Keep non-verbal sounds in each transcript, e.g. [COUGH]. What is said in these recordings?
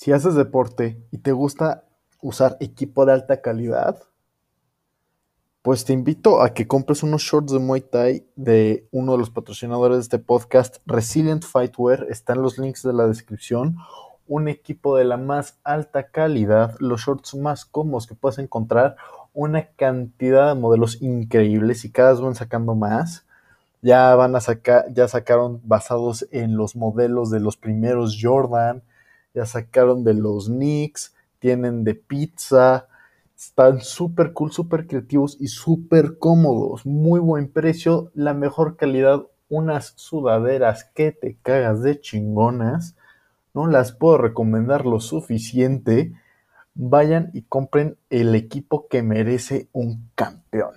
Si haces deporte y te gusta usar equipo de alta calidad, pues te invito a que compres unos shorts de Muay Thai de uno de los patrocinadores de este podcast, Resilient Fightwear. Están los links de la descripción. Un equipo de la más alta calidad, los shorts más cómodos que puedes encontrar, una cantidad de modelos increíbles y cada vez van sacando más. Ya van a sacar, ya sacaron basados en los modelos de los primeros Jordan, ya sacaron de los Knicks, tienen de pizza, están súper cool, súper creativos y súper cómodos, muy buen precio, la mejor calidad, unas sudaderas que te cagas de chingonas, no las puedo recomendar lo suficiente, vayan y compren el equipo que merece un campeón.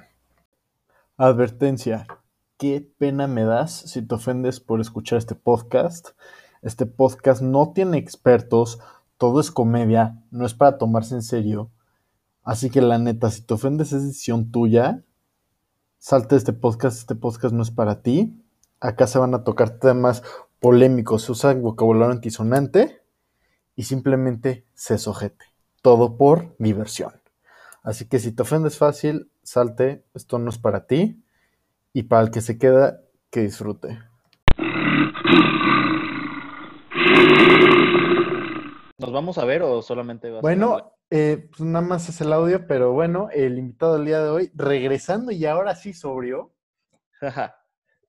Advertencia, qué pena me das si te ofendes por escuchar este podcast. Este podcast no tiene expertos, todo es comedia, no es para tomarse en serio. Así que la neta, si te ofendes es decisión tuya. Salte de este podcast, este podcast no es para ti. Acá se van a tocar temas polémicos, se usa vocabulario antisonante y simplemente se sojete. Todo por diversión. Así que si te ofendes fácil, salte, esto no es para ti. Y para el que se queda, que disfrute. ¿Nos vamos a ver o solamente vas Bueno, a eh, pues nada más es el audio, pero bueno, el invitado del día de hoy, regresando y ahora sí sobrio,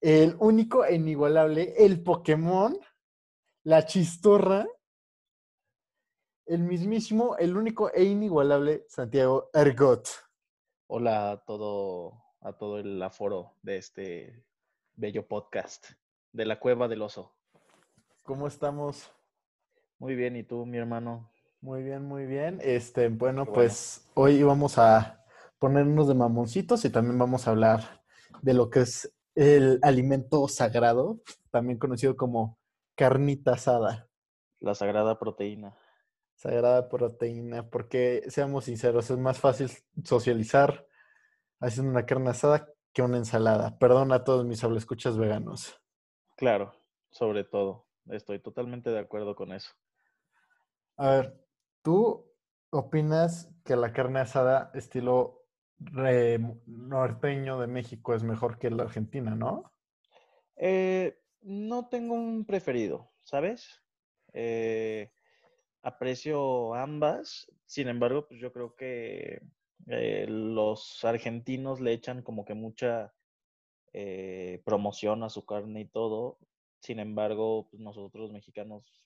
el único e inigualable, el Pokémon, la chistorra, el mismísimo, el único e inigualable Santiago Ergot. Hola a todo, a todo el aforo de este bello podcast de la Cueva del Oso. ¿Cómo estamos? Muy bien, ¿y tú, mi hermano? Muy bien, muy bien. Este, bueno, pues hoy vamos a ponernos de mamoncitos y también vamos a hablar de lo que es el alimento sagrado, también conocido como carnita asada, La sagrada proteína. sagrada proteína, porque seamos sinceros, es más fácil socializar haciendo una carne asada que una ensalada. Perdón a todos mis escuchas veganos. Claro, sobre todo. Estoy totalmente de acuerdo con eso. A ver, ¿tú opinas que la carne asada estilo norteño de México es mejor que la argentina, no? Eh, no tengo un preferido, ¿sabes? Eh, aprecio ambas, sin embargo, pues yo creo que eh, los argentinos le echan como que mucha eh, promoción a su carne y todo. Sin embargo, pues nosotros los mexicanos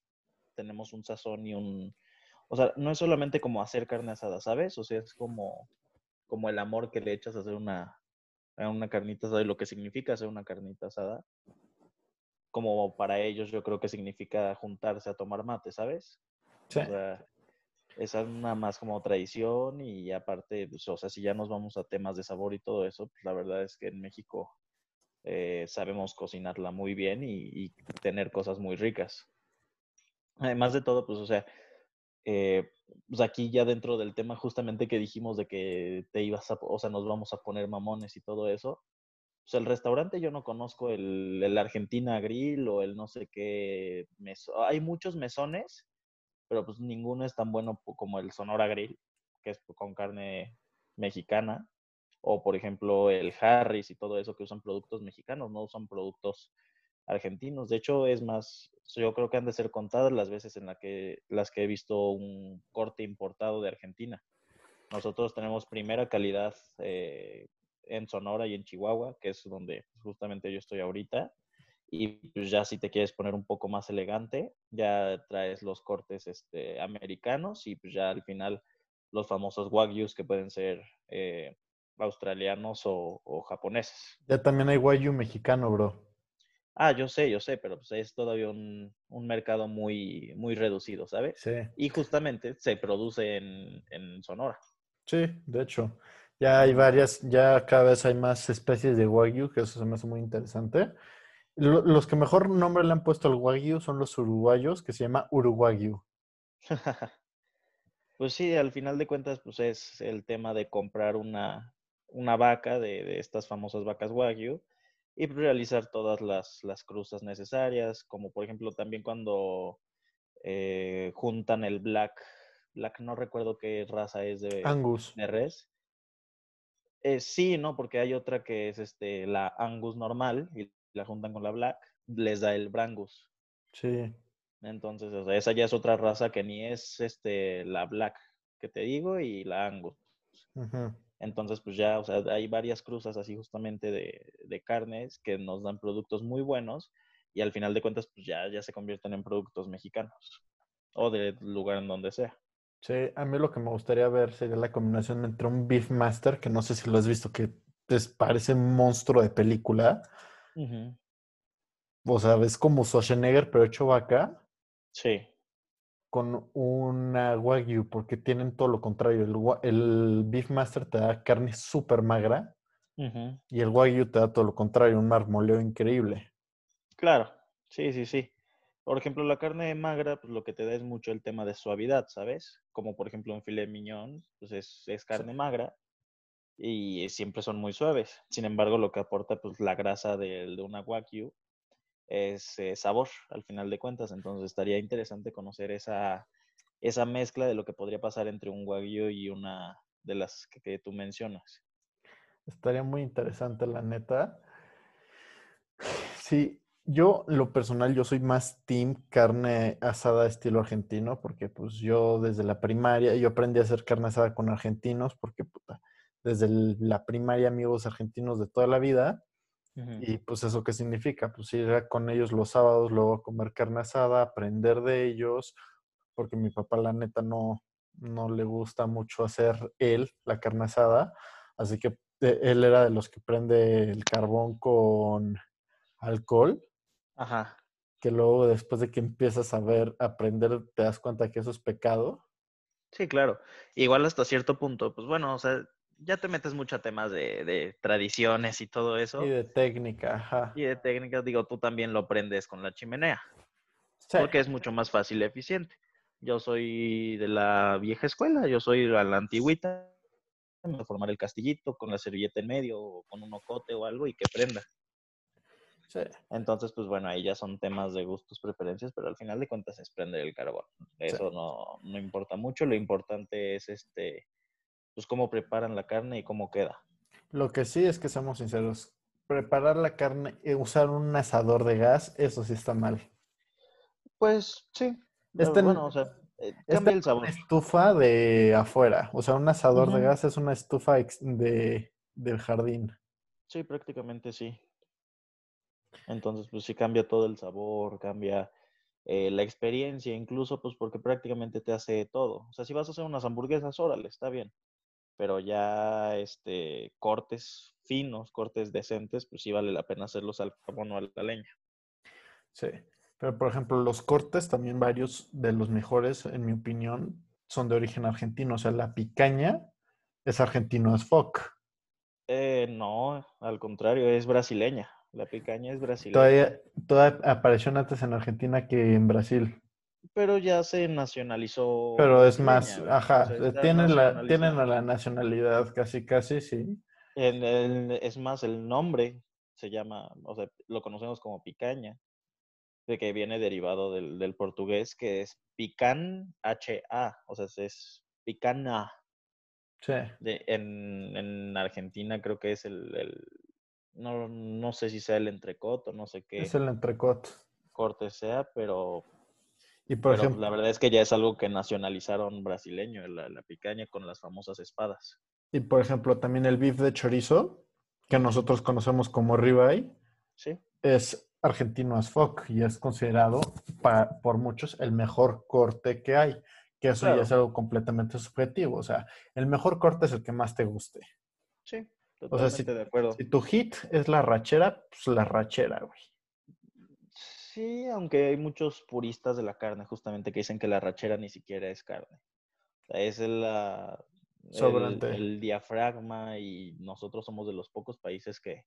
tenemos un sazón y un... O sea, no es solamente como hacer carne asada, ¿sabes? O sea, es como, como el amor que le echas a hacer una, a una carnita asada y lo que significa hacer una carnita asada. Como para ellos yo creo que significa juntarse a tomar mate, ¿sabes? Sí. O sea, esa es una más como tradición y aparte, pues, o sea, si ya nos vamos a temas de sabor y todo eso, pues la verdad es que en México eh, sabemos cocinarla muy bien y, y tener cosas muy ricas. Además de todo, pues, o sea, eh, pues aquí ya dentro del tema justamente que dijimos de que te ibas a, o sea, nos vamos a poner mamones y todo eso, pues el restaurante yo no conozco el, el Argentina Grill o el no sé qué, meso- hay muchos mesones, pero pues ninguno es tan bueno como el Sonora Grill, que es con carne mexicana, o por ejemplo el Harris y todo eso que usan productos mexicanos, no usan productos argentinos. De hecho, es más, yo creo que han de ser contadas las veces en la que, las que he visto un corte importado de Argentina. Nosotros tenemos primera calidad eh, en Sonora y en Chihuahua, que es donde justamente yo estoy ahorita. Y pues ya si te quieres poner un poco más elegante, ya traes los cortes este, americanos y pues ya al final los famosos wagyus que pueden ser eh, australianos o, o japoneses. Ya también hay guayu mexicano, bro. Ah, yo sé, yo sé, pero pues es todavía un, un mercado muy, muy reducido, ¿sabes? Sí, Y justamente se produce en, en Sonora. sí, de hecho. Ya hay varias, ya cada vez hay más especies de wagyu, que eso se me hace muy interesante. Lo- los que mejor nombre le han puesto al wagyu son los uruguayos, que se llama uruguayu. [LAUGHS] Pues sí, al final de cuentas, pues es el tema de comprar una, una vaca de, de estas famosas vacas Wagyu y realizar todas las, las cruzas necesarias, como por ejemplo también cuando eh, juntan el black, black, no recuerdo qué raza es de, Angus. de res. Eh, sí, ¿no? Porque hay otra que es este, la Angus normal y la juntan con la black, les da el Brangus. Sí. Entonces, o sea, esa ya es otra raza que ni es este, la black que te digo y la Angus. Ujú. Entonces, pues ya, o sea, hay varias cruzas así justamente de, de carnes que nos dan productos muy buenos y al final de cuentas, pues ya, ya se convierten en productos mexicanos o del lugar en donde sea. Sí, a mí lo que me gustaría ver sería la combinación entre un Beef Master, que no sé si lo has visto, que pues, parece un monstruo de película. O sea, es como Schwarzenegger, pero hecho vaca, Sí, con una Wagyu, porque tienen todo lo contrario. El, el Beef Master te da carne súper magra y el Wagyu te da todo lo contrario, un marmoleo increíble. claro, sí, sí, sí. Por ejemplo, la carne magra, pues lo que te da es mucho el tema de suavidad, ¿sabes? Como por ejemplo un filet mignon, pues es, es carne magra y siempre son muy suaves. Sin embargo, lo que aporta pues la grasa del- de, una wagyu es sabor, al final de cuentas. Entonces estaría interesante conocer esa, esa mezcla de lo que podría pasar entre un wagyu y una de las que, tú mencionas. Estaría muy interesante, la neta. Sí, yo, lo personal, yo soy más team carne asada estilo argentino, porque pues yo desde la primaria, yo aprendí a hacer carne asada con argentinos, porque puta, desde la primaria amigos argentinos de toda la vida, y pues eso qué significa, pues ir con ellos los sábados, luego a comer carne asada, aprender de ellos, porque mi papá la neta no, no le gusta mucho hacer él la carne asada, así que eh, él era de los que prende el carbón con alcohol, Ajá. que luego después de que empiezas a ver, a aprender, te das cuenta que eso es pecado. Sí, claro. Igual hasta cierto punto, pues bueno, o sea, ya te metes mucho a temas de, de tradiciones y todo eso. Y de técnica, ajá. Y de técnicas, digo, tú también lo aprendes con la chimenea, Sí, porque es mucho más fácil y eficiente. Yo soy de la vieja escuela, yo soy a la antigüita, de formar el castillito con la servilleta en medio o con un ocote o algo y que prenda. sí. Entonces, pues bueno, ahí ya son temas de gustos, preferencias, pero al final de cuentas es prender el carbón. Eso no, no importa mucho, lo importante es este, pues cómo preparan la carne y cómo queda. Lo que sí es que seamos sinceros, preparar la carne y usar un asador de gas, eso sí está mal. Pues sí, Este- bueno, o sea, eh, cambia el es una sabor. estufa de afuera, o sea, un asador de gas es una estufa de, del jardín. Sí, prácticamente sí. Entonces, pues sí cambia todo el sabor, cambia eh, la experiencia, incluso pues porque prácticamente te hace todo. O sea, si vas a hacer unas hamburguesas, órale, está bien. Pero ya este cortes finos, cortes decentes, pues sí vale la pena hacerlos al carbón o a la leña. Sí. Pero, por ejemplo, los cortes, también varios de los mejores, en mi opinión, son de origen argentino. O sea, la picaña es argentino as fuck. Eh, no, al contrario, es brasileña. La picaña es brasileña. Todavía, todavía apareció antes en Argentina que en Brasil. Pero ya se nacionalizó. Pero es más. O ajá, sea, eh, tienen la, tienen la nacionalidad casi, casi, sí. El- es más, el nombre se llama, o sea, lo conocemos como picaña, de que viene derivado del, del portugués, que es pican H-A, o sea, es picana. Sí. De, en, en Argentina creo que es el, el- no, no sé si sea el entrecot o no sé qué Es el entrecot. corte sea, pero, Y por pero ejemplo, la verdad es que ya es algo que nacionalizaron brasileño, la, la picaña con las famosas espadas. y por ejemplo, también el beef de chorizo, que nosotros conocemos como ribeye, Sí, es argentino as fuck y es considerado por muchos el mejor corte que hay. Que eso ya es algo completamente subjetivo. O sea, el mejor corte es el que más te guste. sí, O sea, totalmente si, de acuerdo. si tu hit es la rachera, pues la rachera, güey. Sí, aunque hay muchos puristas de la carne justamente que dicen que la rachera ni siquiera es carne. O sea, es el, ah, el- diafragma y nosotros somos de los pocos países que,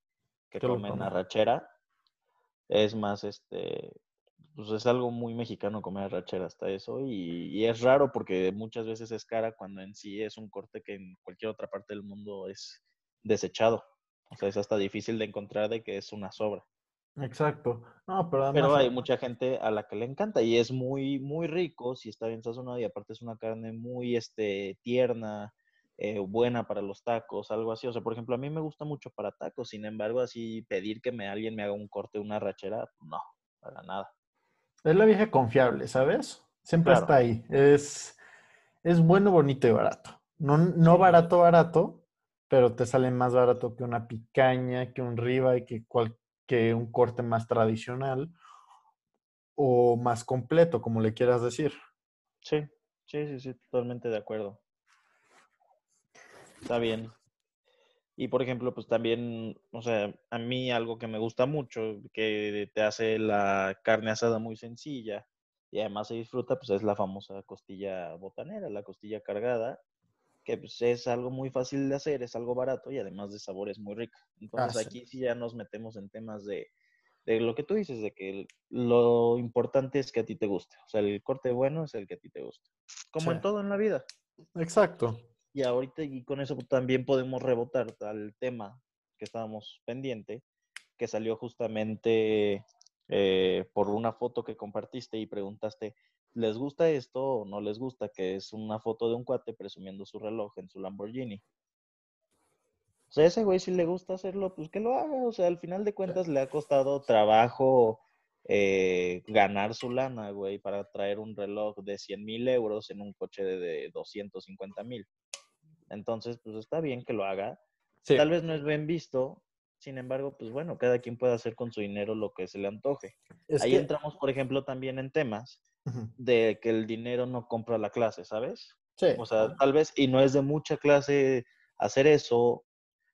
que comen comen. arrachera. Es más, este, pues es algo muy mexicano comer arrachera hasta eso y, y es raro porque muchas veces es cara cuando en sí es un corte que en cualquier otra parte del mundo es desechado. O sea, es hasta difícil de encontrar de que es una sobra. Exacto. No, pero Pero hay mucha gente a la que le encanta y es muy, muy rico si está bien sazonado y aparte es una carne muy este, tierna, eh, buena para los tacos, algo así. O sea, por ejemplo, a mí me gusta mucho para tacos, sin embargo, así pedir que me, alguien me haga un corte, una rachera, no, para nada. es la vieja confiable, ¿sabes? Siempre Claro. está ahí. Es, es bueno, bonito y barato. No, no barato, barato, pero te sale más barato que una picaña, que un ribeye, que, cual- que un corte más tradicional o más completo, como le quieras decir. Sí, sí, sí, sí, totalmente de acuerdo. Está bien. Y por ejemplo, pues también, o sea, a mí algo que me gusta mucho, que te hace la carne asada muy sencilla y además se disfruta, pues es la famosa costilla botanera, la costilla cargada, que pues es algo muy fácil de hacer, es algo barato y además de sabor es muy rico. Entonces Ah, sí. aquí sí ya nos metemos en temas de, de lo que tú dices, de que el- lo importante es que a ti te guste. O sea, el corte bueno es el que a ti te guste. Como en todo en la vida. Exacto. Y ahorita, y con eso también podemos rebotar al tema que estábamos pendiente, que salió justamente eh, por una foto que compartiste y preguntaste, ¿les gusta esto o no les gusta? Que es una foto de un cuate presumiendo su reloj en su Lamborghini. O sea, ese güey si le gusta hacerlo, pues que lo haga. O sea, al final de cuentas le ha costado trabajo eh, ganar su lana, güey, para traer un reloj de 100 mil euros en un coche de, de 250 mil. Entonces, pues está bien que lo haga. Sí. Tal vez no es bien visto, sin embargo, pues bueno, cada quien puede hacer con su dinero lo que se le antoje. Es Ahí que- entramos, por ejemplo, también en temas De que el dinero no compra la clase, ¿sabes? Sí. O sea, tal vez, y no es de mucha clase hacer eso,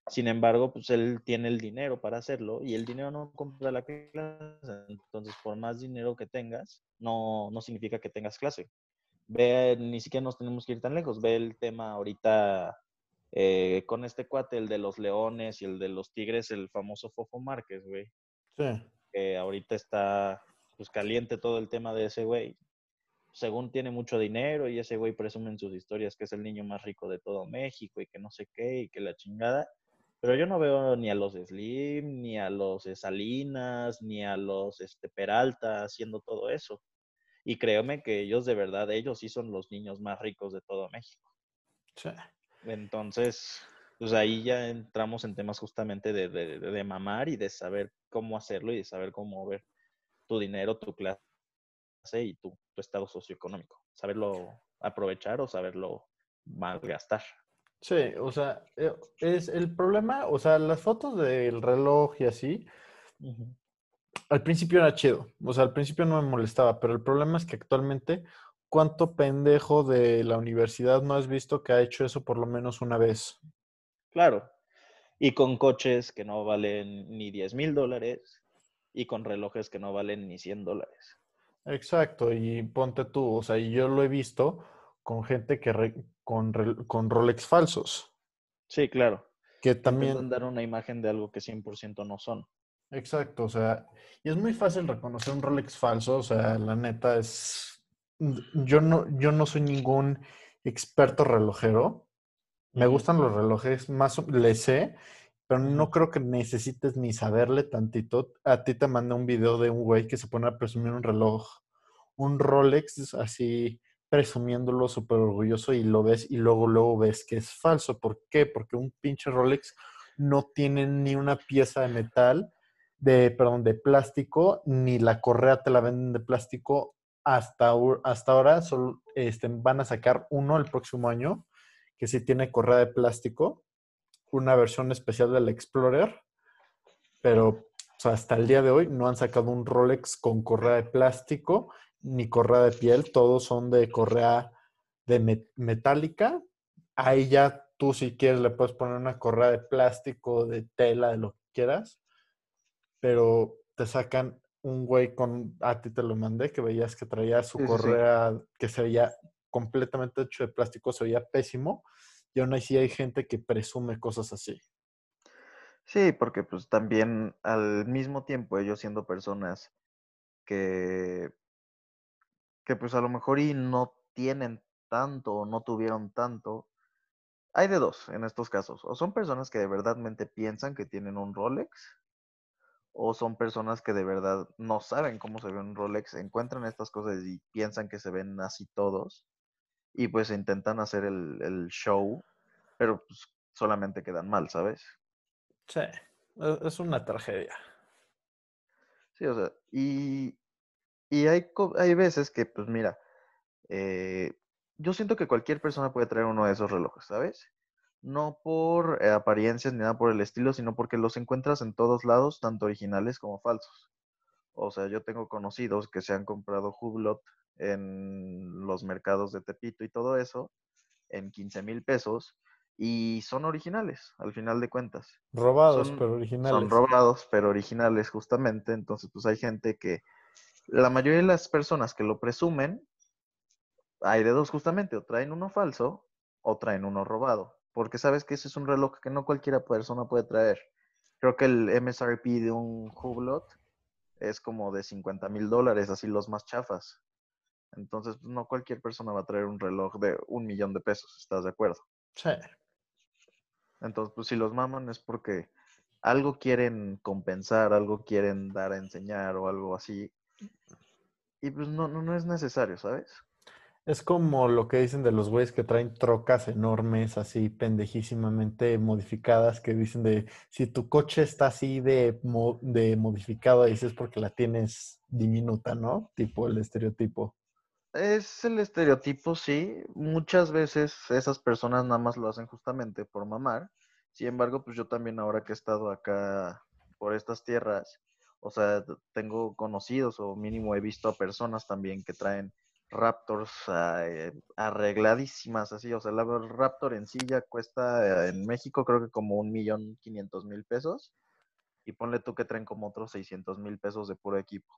sin embargo, pues él tiene el dinero para hacerlo y el dinero no compra la clase. Entonces, por más dinero que tengas, no, no significa que tengas clase. Ve, ni siquiera nos tenemos que ir tan lejos. Ve el tema ahorita eh, con este cuate, el de los leones y el de los tigres, el famoso Fofo Márquez, güey. Sí. Que ahorita está pues caliente todo el tema de ese güey. Según tiene mucho dinero y ese güey presume en sus historias que es el niño más rico de todo México y que no sé qué y que la chingada. Pero yo no veo ni a los Slim, ni a los Salinas, ni a los este, Peralta haciendo todo eso. Y créeme que ellos de verdad, ellos sí son los niños más ricos de todo México. Sí. Entonces, pues ahí ya entramos en temas justamente de, de, de mamar y de saber cómo hacerlo y de saber cómo mover tu dinero, tu clase y tu, tu estado socioeconómico. Saberlo aprovechar o saberlo malgastar. Sí, o sea, eh, es el problema, o sea, las fotos del reloj y así, al principio era chido, o sea, al principio no me molestaba, pero el problema es que actualmente, ¿cuánto pendejo de la universidad no has visto que ha hecho eso por lo menos una vez? Claro. Y con coches que no valen ni 10 mil dólares y con relojes que no valen ni 100 dólares. Exacto, y ponte tú, o sea, y yo lo he visto con gente que re- con, con Rolex falsos, Sí, claro. que también, dar una imagen de algo que 100% no son. exacto, o sea, y es muy fácil reconocer un Rolex falso, o sea, la neta es, yo no, yo no soy ningún experto relojero, me gustan los relojes, más le sé, pero no creo que necesites ni saberle tantito. A ti te mandé un video de un güey que se pone a presumir un reloj, un Rolex así presumiéndolo súper orgulloso y lo ves y luego luego ves que es falso. ¿Por qué? Porque un pinche Rolex no tiene ni una pieza de metal, de, perdón, de plástico, ni la correa te la venden de plástico. Hasta, hasta ahora solo, este, van a sacar uno el próximo año que sí tiene correa de plástico, una versión especial del Explorer, pero o sea, hasta el día de hoy no han sacado un Rolex con correa de plástico ni correa de piel, todos son de correa de me- metálica. Ahí ya tú si quieres le puedes poner una correa de plástico, de tela, de lo que quieras, pero te sacan un güey con, a ti te lo mandé, que veías que traía su Sí, sí, sí. correa que se veía completamente hecho de plástico, se veía pésimo, y aún así hay gente que presume cosas así. Sí, porque pues también al mismo tiempo ellos siendo personas que, que pues a lo mejor y no tienen tanto o no tuvieron tanto. Hay de dos en estos casos. O son personas que de verdadmente piensan que tienen un Rolex o son personas que de verdad no saben cómo se ve un Rolex, encuentran estas cosas y piensan que se ven así todos y pues intentan hacer el, el show, pero pues solamente quedan mal, ¿sabes? Sí, e, es una tragedia. Sí, o sea, y, y hay, hay veces que, pues mira, eh, yo siento que cualquier persona puede traer uno de esos relojes, ¿sabes? No por eh, apariencias ni nada por el estilo, sino porque los encuentras en todos lados, tanto originales como falsos. O sea, yo tengo conocidos que se han comprado Hublot en los mercados de Tepito y todo eso, en 15 mil pesos, y son originales, al final de cuentas. Robados, pero originales. Son robados, pero originales, justamente. Entonces, pues hay gente que, la mayoría de las personas que lo presumen, hay de dos justamente, o traen uno falso o traen uno robado, porque sabes que ese es un reloj que no cualquiera persona puede traer. Creo que el MSRP de un Hublot es como de 50 mil dólares, así los más chafas. Entonces, pues, no cualquier persona va a traer un reloj de un millón de pesos, ¿estás de acuerdo? Sí. Entonces, pues si los maman es porque algo quieren compensar, algo quieren dar a enseñar o algo así. Y pues no, no, no es necesario, ¿sabes? Es como lo que dicen de los güeyes que traen trocas enormes, así pendejísimamente modificadas, que dicen de si tu coche está así de, de modificado, dices porque la tienes diminuta, ¿no? Tipo el estereotipo. Es el estereotipo, sí. Muchas veces esas personas nada más lo hacen justamente por mamar. Sin embargo, pues yo también ahora que he estado acá por estas tierras, o sea, tengo conocidos o mínimo he visto a personas también que traen Raptors eh, arregladísimas así. O sea, la Raptor en sí ya cuesta en México creo que como un millón quinientos mil pesos. Y ponle tú que traen como otros seiscientos mil pesos de puro equipo.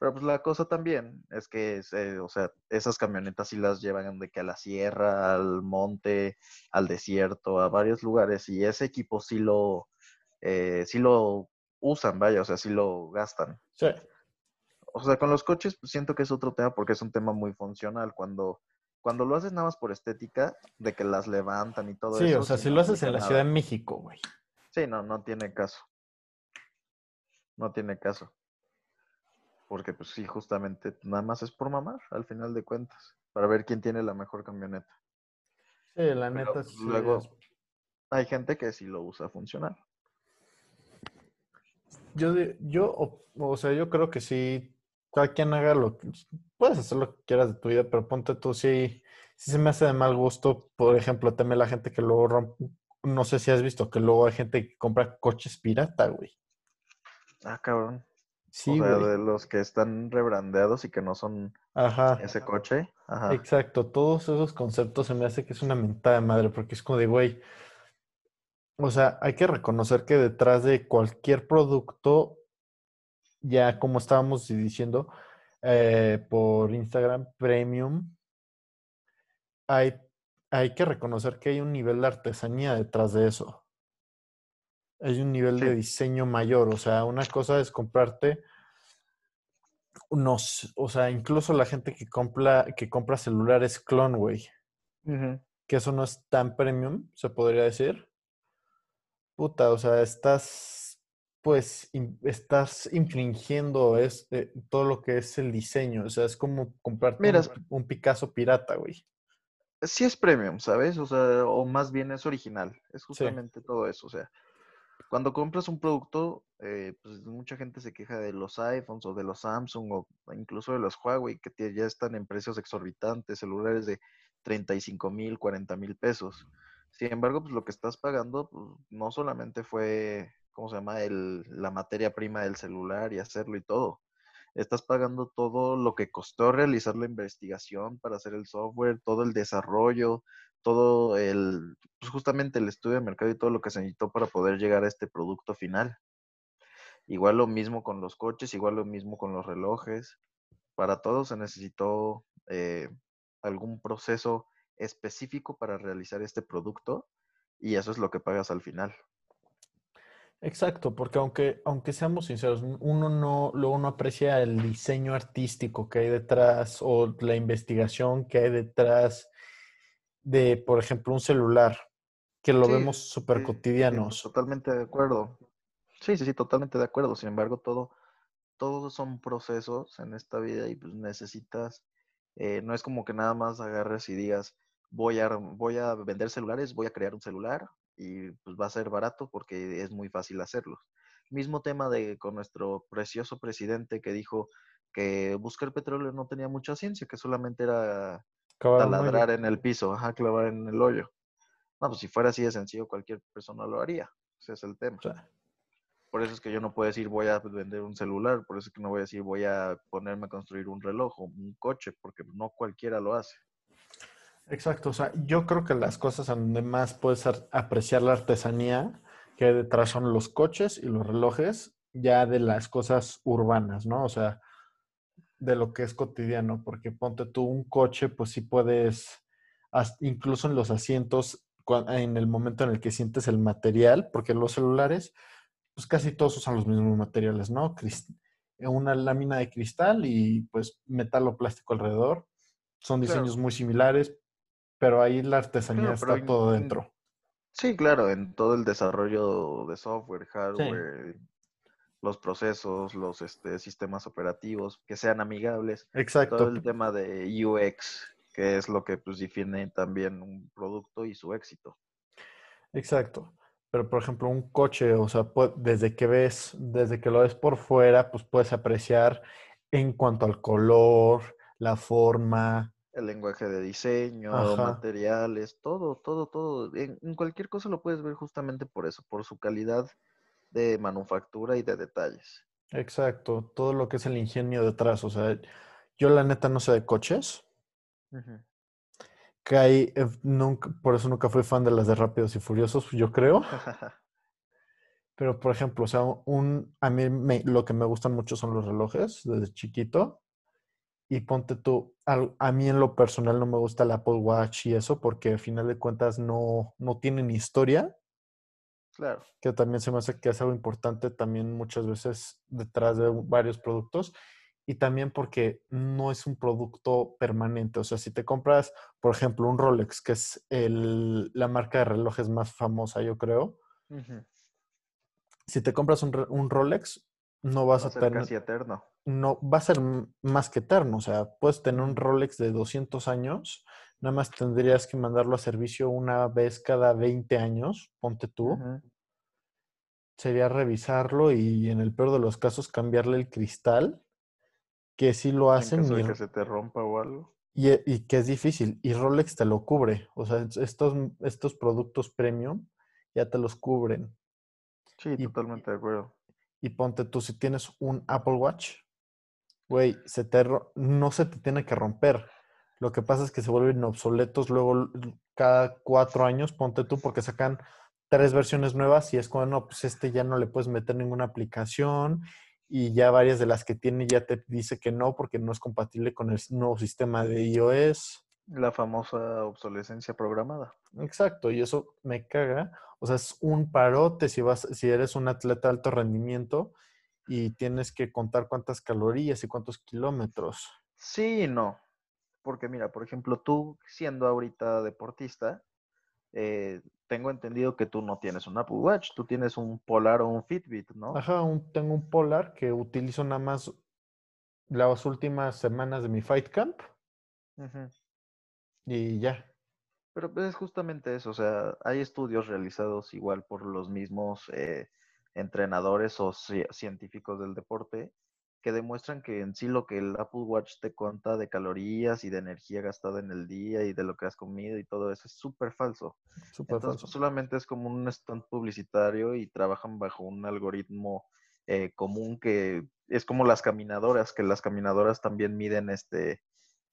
Pero pues la cosa también es que, eh, o sea, esas camionetas sí las llevan de que a la sierra, al monte, al desierto, a varios lugares y ese equipo sí lo, eh, sí lo usan, vaya, o sea, sí lo gastan. Sí. O sea, con los coches pues, siento que es otro tema porque es un tema muy funcional. Cuando, cuando lo haces nada más por estética, de que las levantan y todo eso. Sí, o sea, si lo haces en la Ciudad de México, güey. Sí, no, no tiene caso. No tiene caso porque pues sí, justamente nada más es por mamar, al final de cuentas, para ver quién tiene la mejor camioneta. Sí, la neta sí Luego hay gente que sí lo usa funcional. Yo, yo, o, sea, yo creo que sí, cada quien haga lo que, puedes hacer lo que quieras de tu vida, pero ponte tú, sí, sí se me hace de mal gusto, por ejemplo, teme la gente que luego rompe, no sé si has visto que luego hay gente que compra coches pirata, güey. Ah, cabrón. Sí, o sea, de los que están rebrandeados y que no son ese coche. Ajá. Exacto, todos esos conceptos se me hace que es una mentada de madre, porque es como de, güey, o sea, hay que reconocer que detrás de cualquier producto, ya como estábamos diciendo eh, por Instagram Premium, hay, hay que reconocer que hay un nivel de artesanía detrás de eso hay un nivel de diseño mayor. O sea, una cosa es comprarte unos, o sea, incluso la gente que compra, que compra celulares clone, güey. Que eso no es tan premium, se podría decir. Puta, o sea, estás, pues, estás infringiendo este, todo lo que es el diseño. O sea, es como comprarte un, Picasso pirata, güey. Sí es premium, ¿sabes? O sea, o más bien es original. Es justamente todo eso. O sea, cuando compras un producto, eh, pues mucha gente se queja de los iPhones o de los Samsung o incluso de los Huawei que ya están en precios exorbitantes, celulares de 35 mil, 40 mil pesos. Sin embargo, pues lo que estás pagando pues, no solamente fue, ¿cómo se llama?, El, la materia prima del celular y hacerlo y todo. Estás pagando todo lo que costó realizar la investigación para hacer el software, todo el desarrollo, todo el, pues justamente el estudio de mercado y todo lo que se necesitó para poder llegar a este producto final. Igual lo mismo con los coches, igual lo mismo con los relojes. Para todo se necesitó eh, algún proceso específico para realizar este producto y eso es lo que pagas al final. Exacto, porque aunque, aunque seamos sinceros, uno no, luego no aprecia el diseño artístico que hay detrás o la investigación que hay detrás de, por ejemplo, un celular, que lo vemos súper cotidianos. totalmente de acuerdo. Sí, sí, sí, totalmente de acuerdo. Sin embargo, todo, todos son procesos en esta vida y pues necesitas, eh, no es como que nada más agarres y digas, voy a, voy a vender celulares, voy a crear un celular y pues va a ser barato porque es muy fácil hacerlo. Mismo tema de con nuestro precioso presidente que dijo que buscar petróleo no tenía mucha ciencia, que solamente era taladrar en el piso, ajá, clavar en el hoyo. No, pues si fuera así de sencillo, cualquier persona lo haría. Ese es el tema. Por eso es que yo no puedo decir voy a vender un celular, por eso es que no voy a decir voy a ponerme a construir un reloj o un coche, porque no cualquiera lo hace. Exacto, o sea, yo creo que las cosas donde más puedes apreciar la artesanía que detrás son los coches y los relojes, ya de las cosas urbanas, ¿no? O sea, de lo que es cotidiano, porque ponte tú un coche, pues sí puedes, incluso en los asientos, en el momento en el que sientes el material, porque los celulares, pues casi todos usan los mismos materiales, ¿no? Una lámina de cristal y pues metal o plástico alrededor. Son diseños muy similares, pero ahí la artesanía está todo dentro. Sí, claro, en todo el desarrollo de software, hardware, los procesos, los este, sistemas operativos, que sean amigables. Exacto. Todo el tema de UX, que es lo que pues define también un producto y su éxito. Exacto. Pero, por ejemplo, un coche, o sea, desde que ves, desde que lo ves por fuera, pues puedes apreciar en cuanto al color, la forma. El lenguaje de diseño, materiales, todo, todo, todo. En, en, cualquier cosa lo puedes ver justamente por eso, por su calidad de manufactura y de detalles. Exacto, todo lo que es el ingenio detrás. O sea, yo la neta no sé de coches. Que hay, eh, nunca, por eso nunca fui fan de las de Rápidos y Furiosos, yo creo. [LAUGHS] Pero, por ejemplo, o sea, un, a mí lo que me gustan mucho son los relojes desde chiquito. Y ponte tú, a, mí en lo personal no me gusta el Apple Watch y eso porque al final de cuentas no, no tienen historia. Claro. Que también se me hace que es algo importante también muchas veces detrás de varios productos y también porque no es un producto permanente. O sea, si te compras, por ejemplo, un Rolex, que es el, la marca de relojes más famosa, yo creo. Si te compras un, un, Rolex, no vas va a, tener... Casi eterno. No, va a ser más que eterno. O sea, puedes tener un Rolex de 200 años, nada más tendrías que mandarlo a servicio una vez cada 20 años, ponte tú sería revisarlo y en el peor de los casos cambiarle el cristal, que sí lo hacen. En que se te rompa o algo. Y, y, que es difícil. Y Rolex te lo cubre. O sea, estos, estos productos premium ya te los cubren. Sí, totalmente de acuerdo. Y ponte tú, si tienes un Apple Watch, güey, se te, no se te tiene que romper. Lo que pasa es que se vuelven obsoletos luego cada cuatro años, ponte tú, porque sacan tres versiones nuevas y es como, no, pues este ya no le puedes meter ninguna aplicación y ya varias de las que tiene ya te dice que no porque no es compatible con el nuevo sistema de iOS. La famosa obsolescencia programada. Exacto, y eso me caga. O sea, es un parote si vas, si eres un atleta de alto rendimiento y tienes que contar cuántas calorías y cuántos kilómetros. Sí y no. Porque mira, por ejemplo, tú siendo ahorita deportista, eh, tengo entendido que tú no tienes un Apple Watch, tú tienes un Polar o un Fitbit, ¿no? Ajá, tengo un Polar que utilizo nada más las últimas semanas de mi Fight Camp. Y ya. Pero pues, es justamente eso, o sea, hay estudios realizados igual por los mismos eh, entrenadores o científicos del deporte que demuestran que en sí lo que el Apple Watch te cuenta de calorías y de energía gastada en el día y de lo que has comido y todo eso es súper falso. Entonces, Solamente es como un stand publicitario y trabajan bajo un algoritmo eh, común que es como las caminadoras, que las caminadoras también miden este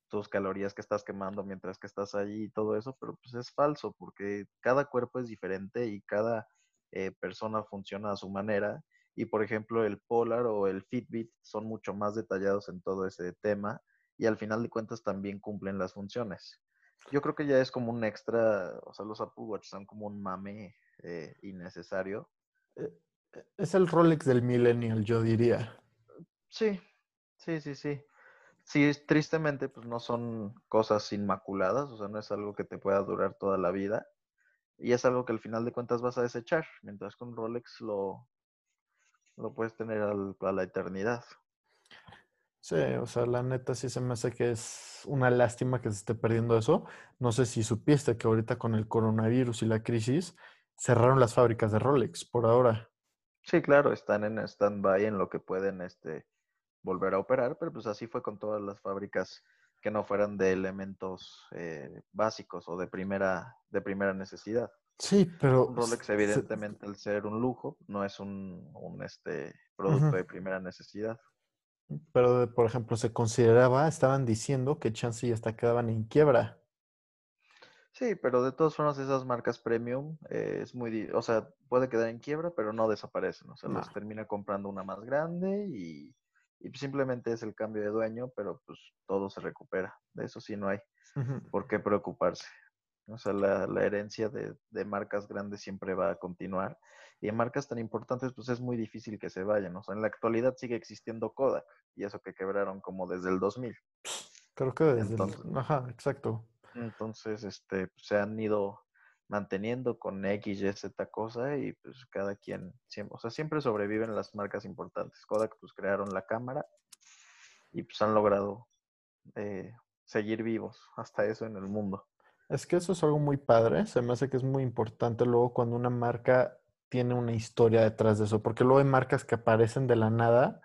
tus calorías que estás quemando mientras que estás ahí y todo eso, pero pues es falso porque cada cuerpo es diferente y cada eh, persona funciona a su manera y por ejemplo el Polar o el Fitbit son mucho más detallados en todo ese tema y al final de cuentas también cumplen las funciones. Yo creo que ya es como un extra, o sea, los Apple Watch son como un mame eh, innecesario. Eh, eh, es el Rolex del millennial, yo diría. Sí, sí, sí, sí. Sí, tristemente, pues no son cosas inmaculadas, o sea, no es algo que te pueda durar toda la vida. Y es algo que al final de cuentas vas a desechar, mientras con Rolex lo, lo puedes tener a la eternidad. Sí, o sea, la neta sí se me hace que es una lástima que se esté perdiendo eso. No sé si supiste que ahorita con el coronavirus y la crisis cerraron las fábricas de Rolex por ahora. Sí, claro, están en stand-by en lo que pueden este, volver a operar, pero pues así fue con todas las fábricas que no fueran de elementos eh, básicos o de primera, de primera necesidad. Sí, pero... Rolex, evidentemente, al ser un lujo, no es un, este, producto de primera necesidad. Pero, por ejemplo, se consideraba, estaban diciendo que chance ya hasta quedaban en quiebra. Sí, pero de todas formas esas marcas premium eh, es muy, o sea, puede quedar en quiebra, pero no desaparecen, o sea, los termina comprando una más grande y, pues, simplemente es el cambio de dueño, pero pues todo se recupera. De eso sí no hay por qué preocuparse. O sea, la, herencia de, de, marcas grandes siempre va a continuar. Y en marcas tan importantes, pues es muy difícil que se vayan. O sea, en la actualidad sigue existiendo Kodak, y eso que quebraron como desde el 2000. Creo que desde el... Ajá, exacto. Entonces, este, pues, se han ido manteniendo con X, Y, Z cosa y pues cada quien, siempre, o sea, siempre sobreviven las marcas importantes. Kodak pues crearon la cámara y pues han logrado eh, seguir vivos hasta eso en el mundo. Es que eso es algo muy padre, se me hace que es muy importante luego cuando una marca tiene una historia detrás de eso, porque luego hay marcas que aparecen de la nada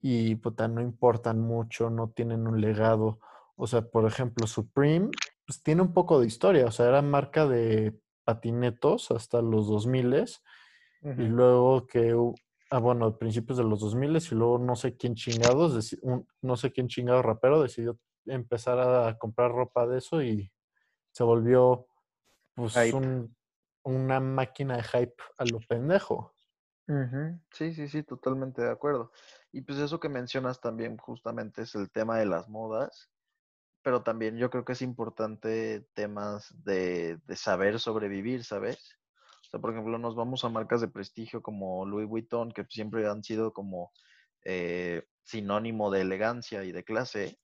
y puta, no importan mucho, no tienen un legado. O sea, por ejemplo, Supreme, pues tiene un poco de historia, o sea, era marca de patinetos hasta los 2000 y luego que, ah, bueno, a principios de los 2000 y luego no sé quién chingados, no sé quién chingado rapero decidió empezar a comprar ropa de eso y se volvió pues una máquina de hype a lo pendejo. Sí, sí, sí, totalmente de acuerdo. Y pues eso que mencionas también justamente es el tema de las modas, pero también yo creo que es importante temas de, saber sobrevivir, ¿sabes? O sea, por ejemplo, nos vamos a marcas de prestigio como Louis Vuitton, que siempre han sido como eh, sinónimo de elegancia y de clase,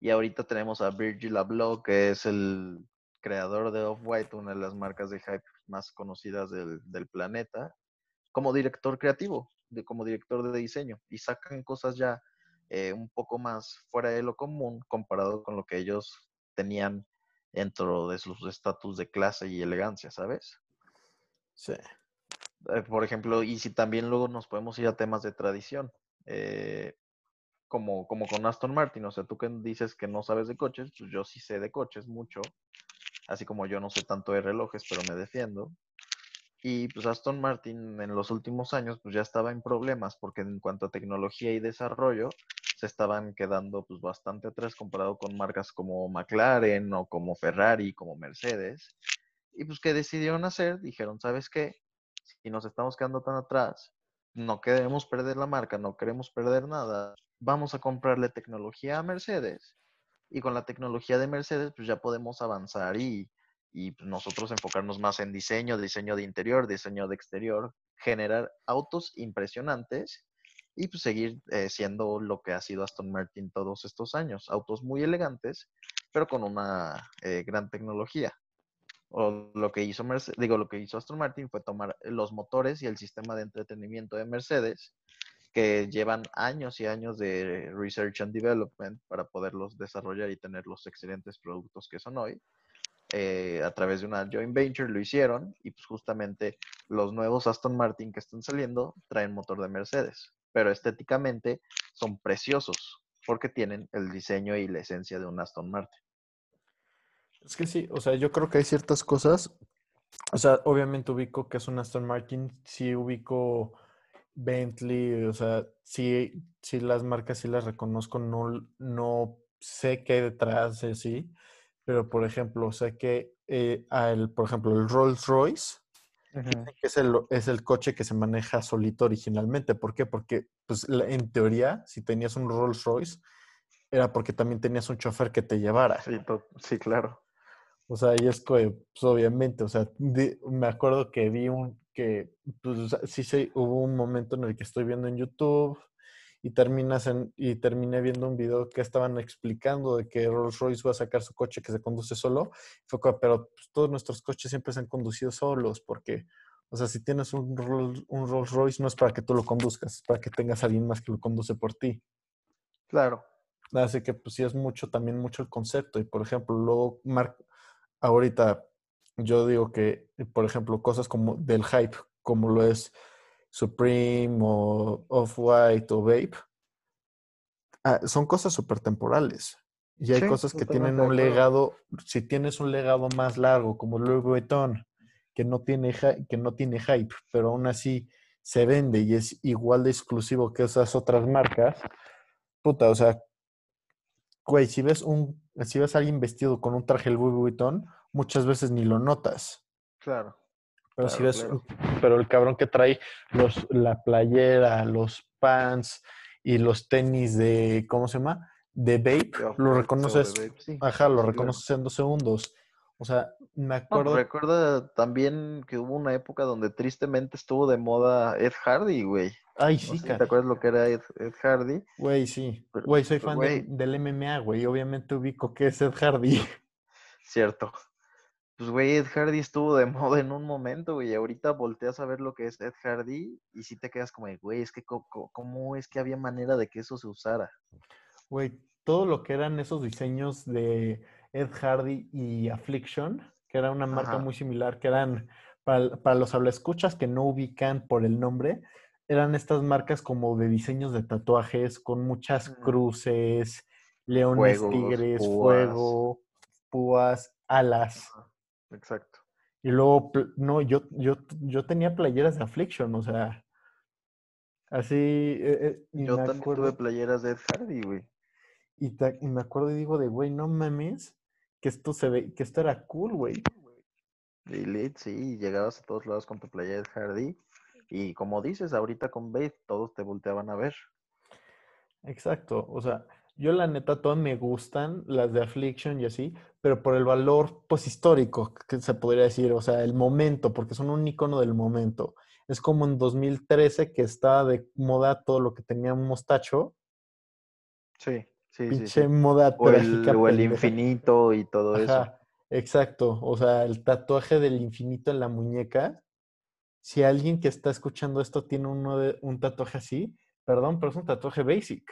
y ahorita tenemos a Virgil Abloh, que es el creador de Off-White, una de las marcas de hype más conocidas del, planeta, como director creativo, de, como director de diseño. Y sacan cosas ya eh, un poco más fuera de lo común comparado con lo que ellos tenían dentro de sus estatus de clase y elegancia, ¿sabes? Sí. Eh, por ejemplo, y si también luego nos podemos ir a temas de tradición. Eh, como, como con Aston Martin, o sea, tú que dices que no sabes de coches, pues yo sí sé de coches mucho, así como yo no sé tanto de relojes, pero me defiendo. Y pues Aston Martin en los últimos años pues ya estaba en problemas porque en cuanto a tecnología y desarrollo se estaban quedando pues bastante atrás comparado con marcas como McLaren o como Ferrari, como Mercedes. Y pues ¿qué decidieron hacer? Dijeron, ¿sabes qué? Si nos estamos quedando tan atrás, no queremos perder la marca, no queremos perder nada, vamos a comprarle tecnología a Mercedes y con la tecnología de Mercedes pues ya podemos avanzar y, y pues, nosotros enfocarnos más en diseño, diseño de interior, diseño de exterior, generar autos impresionantes y pues seguir eh, siendo lo que ha sido Aston Martin todos estos años, autos muy elegantes pero con una eh, gran tecnología. O lo que hizo Mercedes, digo, lo que hizo Aston Martin fue tomar los motores y el sistema de entretenimiento de Mercedes que llevan años y años de research and development para poderlos desarrollar y tener los excelentes productos que son hoy. Eh, a través de una joint venture lo hicieron y pues justamente los nuevos Aston Martin que están saliendo traen motor de Mercedes, pero estéticamente son preciosos porque tienen el diseño y la esencia de un Aston Martin. Es que sí, o sea, yo creo que hay ciertas cosas, o sea, obviamente ubico que es un Aston Martin, sí ubico Bentley, o sea, sí, sí las marcas sí las reconozco, no, no sé qué hay detrás de sí, pero por ejemplo, sé que eh, el, por ejemplo, el Rolls Royce que es el, es el coche que se maneja solito originalmente. ¿Por qué? Porque, pues, en teoría, si tenías un Rolls Royce, era porque también tenías un chofer que te llevara. Sí, sí claro. O sea, y es que, pues, obviamente, o sea, me acuerdo que vi un, que pues, sí, sí, hubo un momento en el que estoy viendo en YouTube y terminas en, y terminé viendo un video que estaban explicando de que Rolls Royce va a sacar su coche que se conduce solo. Fue pero pues, todos nuestros coches siempre se han conducido solos porque O sea, si tienes un, Rolls, un Rolls Royce, no es para que tú lo conduzcas, es para que tengas a alguien más que lo conduce por ti. Claro. Así que, pues sí, es mucho, también mucho el concepto. Y, por ejemplo, luego, Mar ahorita yo digo que, por ejemplo, cosas como del hype, como lo es Supreme o Off-White o Vape, ah, son cosas súper temporales. Y hay Sí, cosas que tienen un legado, si tienes un legado más largo, como Louis Vuitton, que no tiene, que no tiene hype, pero aún así se vende y es igual de exclusivo que esas otras marcas, puta, o sea, güey, si ves un, si ves a alguien vestido con un traje Louis Vuitton, muchas veces ni lo notas. Claro. Pero si ves, claro. pero el cabrón que trae los, la playera, los pants y los tenis de, ¿cómo se llama? De Vape, De lo reconoces, Vape, sí. ajá, lo Sí, claro. reconoces en dos segundos. O sea, me No, acuerdo, recuerda también que hubo una época donde tristemente estuvo de moda Ed Hardy, güey. Ay, No sí, sé si te acuerdas lo que era Ed, Ed Hardy. Güey, sí. Güey, soy fan del, del MMA, güey. Obviamente ubico que es Ed Hardy. [LAUGHS] cierto. Pues, güey, Ed Hardy estuvo de moda en un momento, güey. Ahorita volteas a ver lo que es Ed Hardy y sí te quedas como, güey, es que, ¿cómo es que había manera de que eso se usara? Güey, todo lo que eran esos diseños de Ed Hardy y Affliction, que era una marca Ajá. muy similar, que eran, para, para los hablaescuchas que no ubican por el nombre, eran estas marcas como de diseños de tatuajes con muchas cruces, leones, Fuegos, tigres, púas. fuego, púas, alas. Exacto. Y luego, no, yo, yo, yo tenía playeras de Affliction, o sea, así, eh, eh, Yo también tuve playeras de Ed Hardy, güey. y, ta- y me acuerdo y digo de, güey, no mames, que esto se ve, que esto era cool, güey. Elite, sí, llegabas a todos lados con tu playera de Hardy. Y como dices, ahorita con Babe, todos te volteaban a ver. Exacto, o sea, yo la neta todas me gustan, las de Affliction y así, pero por el valor, pues, histórico, que se podría decir, o sea, el momento, porque son un icono del momento. Es como en 2013 que estaba de moda todo lo que tenía un mostacho, Sí, sí, sí, pinche sí. moda O el, o el infinito y todo eso. Ajá, exacto. O sea, el tatuaje del infinito en la muñeca. Si alguien que está escuchando esto tiene uno de, un tatuaje así, perdón, pero es un tatuaje basic.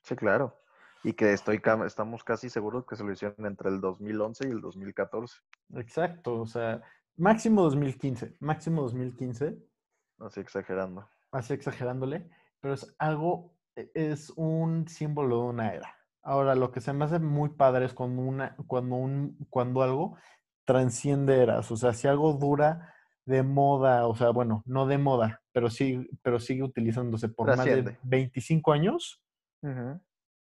Sí, claro. Y que estoy, estamos casi seguros que se lo hicieron entre el 2011 y el 2014. Exacto, o sea, máximo 2015, máximo 2015, Así exagerando. así exagerándole, pero es algo, e- es un símbolo de una era. Ahora, lo que se me hace muy padre es cuando, una, cuando, un, cuando algo transciende eras, o sea, si algo dura de moda, o sea, bueno, no de moda, pero sí, pero sigue utilizándose por más de Trasciende. 25 años,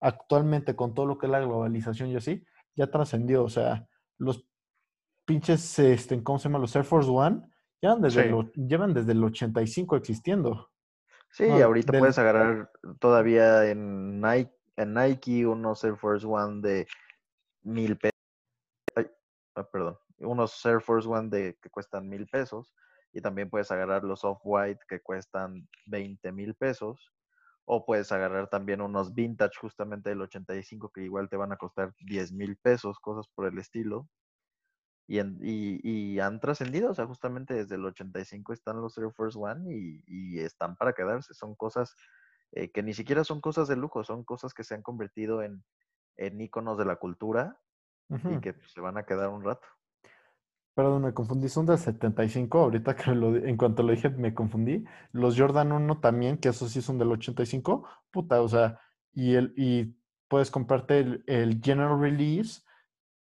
actualmente con todo lo que es la globalización y así, ya trascendió, o sea, los pinches, este, ¿cómo se llama? Los Air Force One, llevan desde, Sí. llevan desde el 85 existiendo. Sí, No, ahorita del- puedes agarrar todavía en Nike, en Nike unos Air Force One de mil pesos. perdón. Unos Air Force One de, que cuestan mil pesos. Y también puedes agarrar los Off-White que cuestan 20 mil pesos. O puedes agarrar también unos vintage justamente del 85 que igual te van a costar 10 mil pesos, cosas por el estilo. Y, en- y, y han trascendido, o sea, justamente desde el 85 están los Air Force One y, y están para quedarse. Son cosas eh, que ni siquiera son cosas de lujo, son cosas que se han convertido en, en íconos de la cultura y que se van a quedar un rato. Perdón, me confundí, son del 75, ahorita que lo, en cuanto lo dije me confundí. Los Jordan 1 también, que esos sí son del 85, puta, o sea, y, el, y puedes comprarte el, el General Release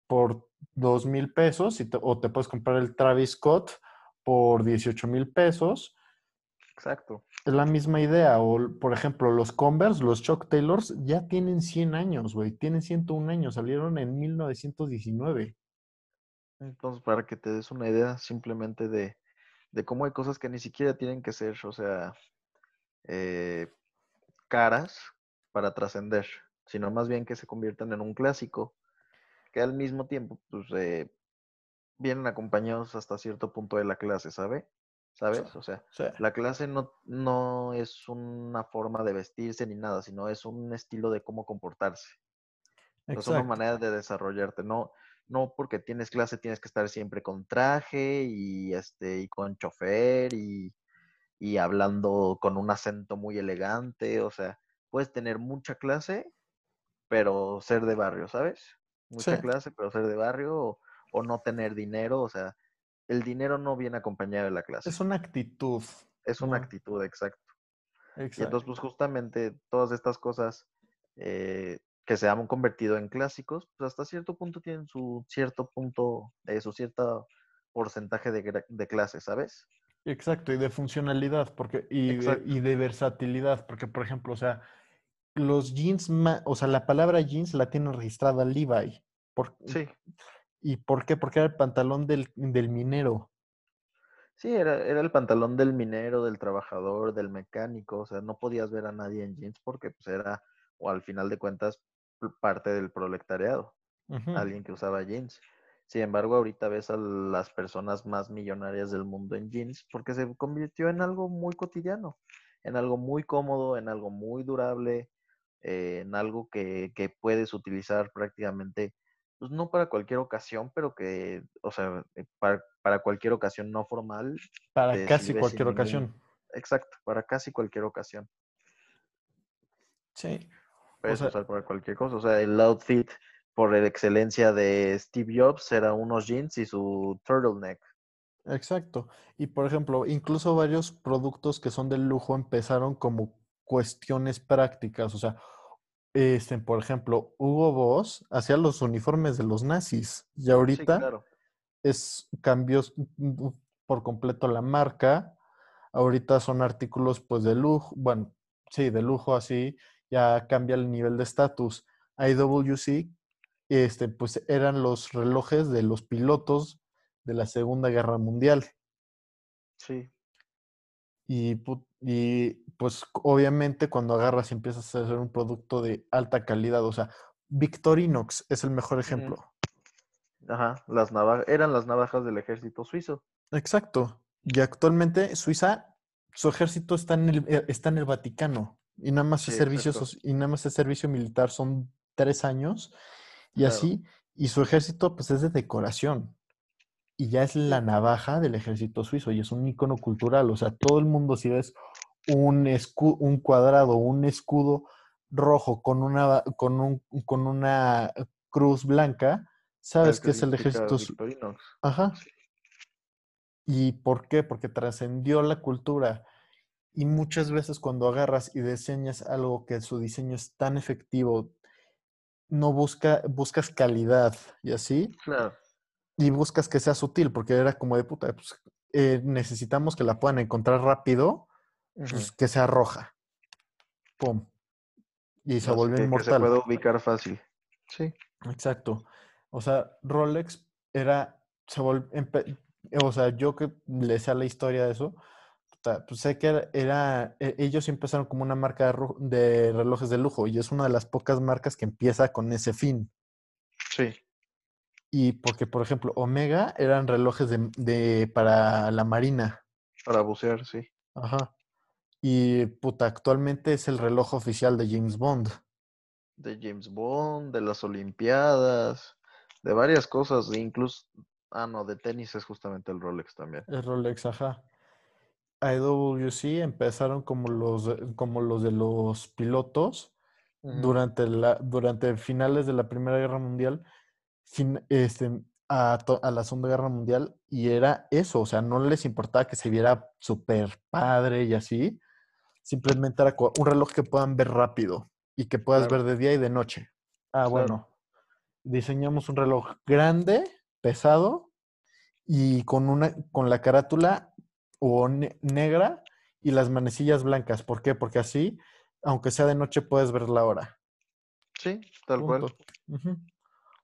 por dos mil pesos y te- o te puedes comprar el Travis Scott por 18 mil pesos. Exacto. Es la misma idea. O, por ejemplo, los Converse, los Chuck Taylors, ya tienen 100 años, güey. Tienen 101 años. Salieron en 1919. Entonces, para que te des una idea simplemente de, de cómo hay cosas que ni siquiera tienen que ser, o sea, eh, caras para trascender, sino más bien que se conviertan en un clásico, que al mismo tiempo, pues, eh, vienen acompañados hasta cierto punto de la clase, ¿sabe? ¿Sabes? O sea, la clase no, no es una forma de vestirse ni nada, sino es un estilo de cómo comportarse. Es una manera de desarrollarte. No, no porque tienes clase tienes que estar siempre con traje y este y con chofer y, y hablando con un acento muy elegante, o sea, puedes tener mucha clase, pero ser de barrio, ¿sabes? Mucha Sí, clase, pero ser de barrio o, o no tener dinero, o sea, el dinero no viene acompañado de la clase, es una actitud, es una actitud, exacto. Y Exacto. entonces, pues justamente todas estas cosas eh, que se han convertido en clásicos, pues hasta cierto punto tienen su cierto punto, eh, su cierto porcentaje de, de clase, ¿sabes? Exacto, y de funcionalidad, porque, y de, y de versatilidad, porque, por ejemplo, o sea, los jeans, o sea, la palabra jeans la tiene registrada Levi. Por, Sí, ¿Y por qué? Porque era el pantalón del, del minero. sí, era, era el pantalón del minero, del trabajador, del mecánico, o sea, no podías ver a nadie en jeans porque pues era, o al final de cuentas, parte del proletariado, alguien que usaba jeans. Sin embargo, ahorita ves a las personas más millonarias del mundo en jeans porque se convirtió en algo muy cotidiano, en algo muy cómodo, en algo muy durable, eh, en algo que, que puedes utilizar prácticamente, pues no para cualquier ocasión, pero que, o sea, eh, para, para cualquier ocasión no formal, Para casi cualquier ningún, ocasión. exacto, para casi cualquier ocasión. Sí. O Puedes sea, usar para cualquier cosa. O sea, el outfit por excelencia de Steve Jobs era unos jeans y su turtleneck. exacto. Y por ejemplo, incluso varios productos que son de lujo empezaron como cuestiones prácticas. O sea, este, por ejemplo, Hugo Boss hacía los uniformes de los nazis y Sí, ahorita claro. es cambios por completo la marca. Ahorita son artículos pues de lujo, bueno, sí, de lujo así, ya cambia el nivel de estatus. IWC, este, pues eran los relojes de los pilotos de la Segunda Guerra Mundial. Sí, Y, pu- y pues obviamente cuando agarras y empiezas a hacer un producto de alta calidad, o sea, Victorinox es el mejor ejemplo. Ajá. Las navajas, eran las navajas del ejército suizo. Exacto. Y actualmente Suiza, su ejército está en el, eh, está en el Vaticano. Y nada más Sí, el servicio, y nada más el servicio militar son tres años. Y Claro. así, y su ejército pues es de decoración. Y ya es la navaja del ejército suizo y es un icono cultural. O sea, todo el mundo si ves un, escu- un cuadrado, un escudo rojo con una, con un, con una cruz blanca, sabes que es el ejército características su- Victorinox. Ajá. ¿Y por qué? Porque trascendió la cultura. Y muchas veces cuando agarras y diseñas algo que su diseño es tan efectivo, no busca, buscas calidad y así, claro. y buscas que sea sutil, porque era como de puta, pues, eh, necesitamos que la puedan encontrar rápido, pues que sea roja. Pum. Y se Así volvió que, que se inmortal. pueda ubicar fácil. Sí. Exacto. O sea, Rolex era, se vol- empe- o sea, yo que le sé a la historia de eso, pues sé que era, era- e- ellos empezaron como una marca de, relojes de lujo y es una de las pocas marcas que empieza con ese fin. Sí. Y porque, por ejemplo, Omega eran relojes de, de- para la marina. Para bucear, sí. Ajá. Y puta, actualmente es el reloj oficial de James Bond. De James Bond, de las Olimpiadas, de varias cosas, incluso. Ah, no, de tenis es justamente el Rolex también. El Rolex, ajá. IWC empezaron como los, de- como los de los pilotos durante, la, durante finales de la Primera Guerra Mundial fin- este, a, to- a la Segunda Guerra Mundial y era eso, o sea, no les importaba que se viera súper padre y así, simplemente era un reloj que puedan ver rápido y que puedas Claro, ver de día y de noche. Ah, claro. bueno, diseñamos un reloj grande, pesado y con una con la carátula o ne- negra y las manecillas blancas. ¿Por qué? Porque así, aunque sea de noche, puedes ver la hora. Sí, tal cual.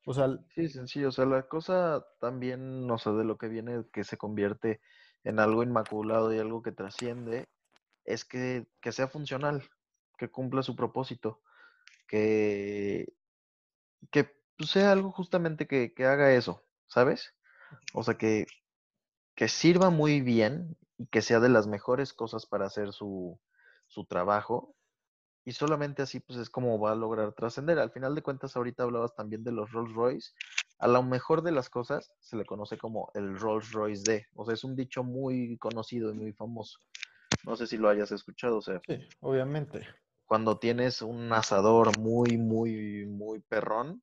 O sea, Sí, sencillo. O sea, la cosa también, no sé, de lo que viene, que se convierte en algo inmaculado y algo que trasciende, es que, que sea funcional, que cumpla su propósito, que, que pues, sea algo justamente que, que haga eso, ¿sabes? O sea, que, que sirva muy bien y que sea de las mejores cosas para hacer su, su trabajo. Y solamente así, pues es como va a lograr trascender. Al final de cuentas, ahorita hablabas también de los Rolls Royce. a lo mejor de las cosas se le conoce como el Rolls Royce D. O sea, es un dicho muy conocido y muy famoso. No sé si lo hayas escuchado, o sea. Sí, obviamente. Cuando tienes un asador muy, muy, muy perrón,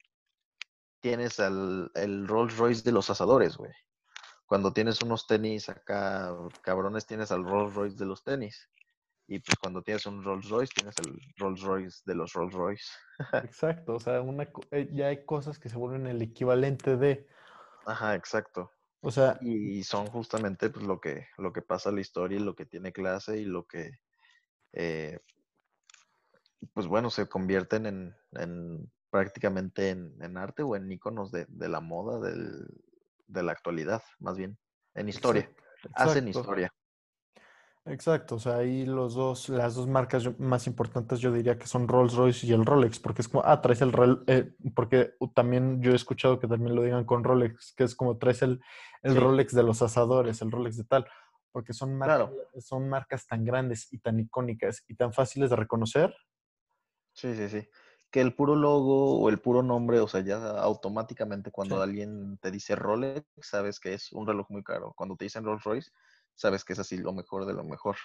tienes el, el Rolls Royce de los asadores, güey. Cuando tienes unos tenis acá, cabrones, tienes al Rolls Royce de los tenis. Y pues cuando tienes un Rolls Royce, tienes el Rolls Royce de los Rolls Royce. [LAUGHS] Exacto, o sea, una, eh, ya hay cosas que se vuelven el equivalente de... Ajá, exacto. O sea... Y son justamente pues, lo, que, lo que pasa en la historia y lo que tiene clase y lo que, eh, pues bueno, se convierten en, en prácticamente en, en, arte o en iconos de, de la moda del, de la actualidad, más bien, en historia. Exacto. Hacen historia. Exacto, o sea, ahí los dos, las dos marcas más importantes yo diría que son Rolls Royce y el Rolex, porque es como, ah, traes el, eh, porque también yo he escuchado que también lo digan con Rolex, que es como traes el, el sí. Rolex de los asadores, el Rolex de tal, porque son marcas, claro. son marcas tan grandes y tan icónicas y tan fáciles de reconocer. Sí, sí, sí. Que el puro logo o el puro nombre, o sea, ya automáticamente cuando sí. alguien te dice Rolex, sabes que es un reloj muy caro. Cuando te dicen Rolls Royce, sabes que es así lo mejor de lo mejor.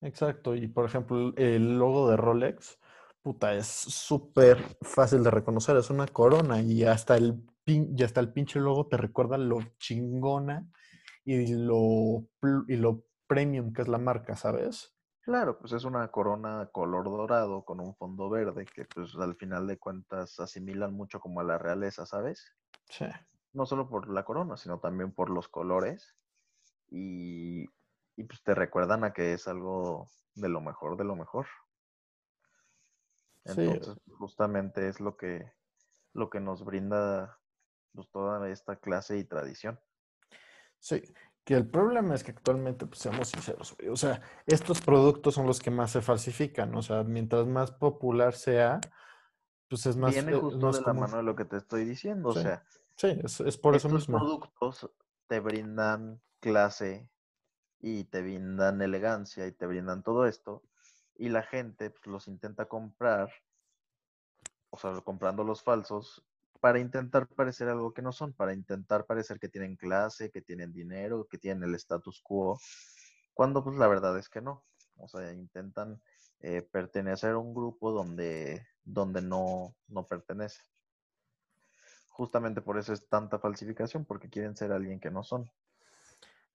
Exacto, y por ejemplo, el logo de Rolex, puta, es súper fácil de reconocer, es una corona y hasta el, pin, y hasta el pinche logo te recuerda lo chingona y lo, y lo premium que es la marca, ¿sabes? Claro, pues es una corona color dorado con un fondo verde que pues al final de cuentas asimilan mucho como a la realeza, ¿sabes? Sí. No solo por la corona, sino también por los colores y, y pues te recuerdan a que es algo de lo mejor de lo mejor. Entonces, sí. justamente es lo que, lo que nos brinda pues, toda esta clase y tradición. Sí, que el problema es que actualmente, pues seamos sinceros, o sea, estos productos son los que más se falsifican, o sea, mientras más popular sea, pues es más... Viene justo más de la mano de lo que te estoy diciendo, sí. o sea... Sí, es, es por eso mismo. productos te brindan clase y te brindan elegancia y te brindan todo esto y la gente pues, los intenta comprar, o sea, comprando los falsos para intentar parecer algo que no son, para intentar parecer que tienen clase, que tienen dinero, que tienen el status quo, cuando pues la verdad es que no. O sea, intentan eh, pertenecer a un grupo donde, donde no, no pertenece. Justamente por eso es tanta falsificación, porque quieren ser alguien que no son.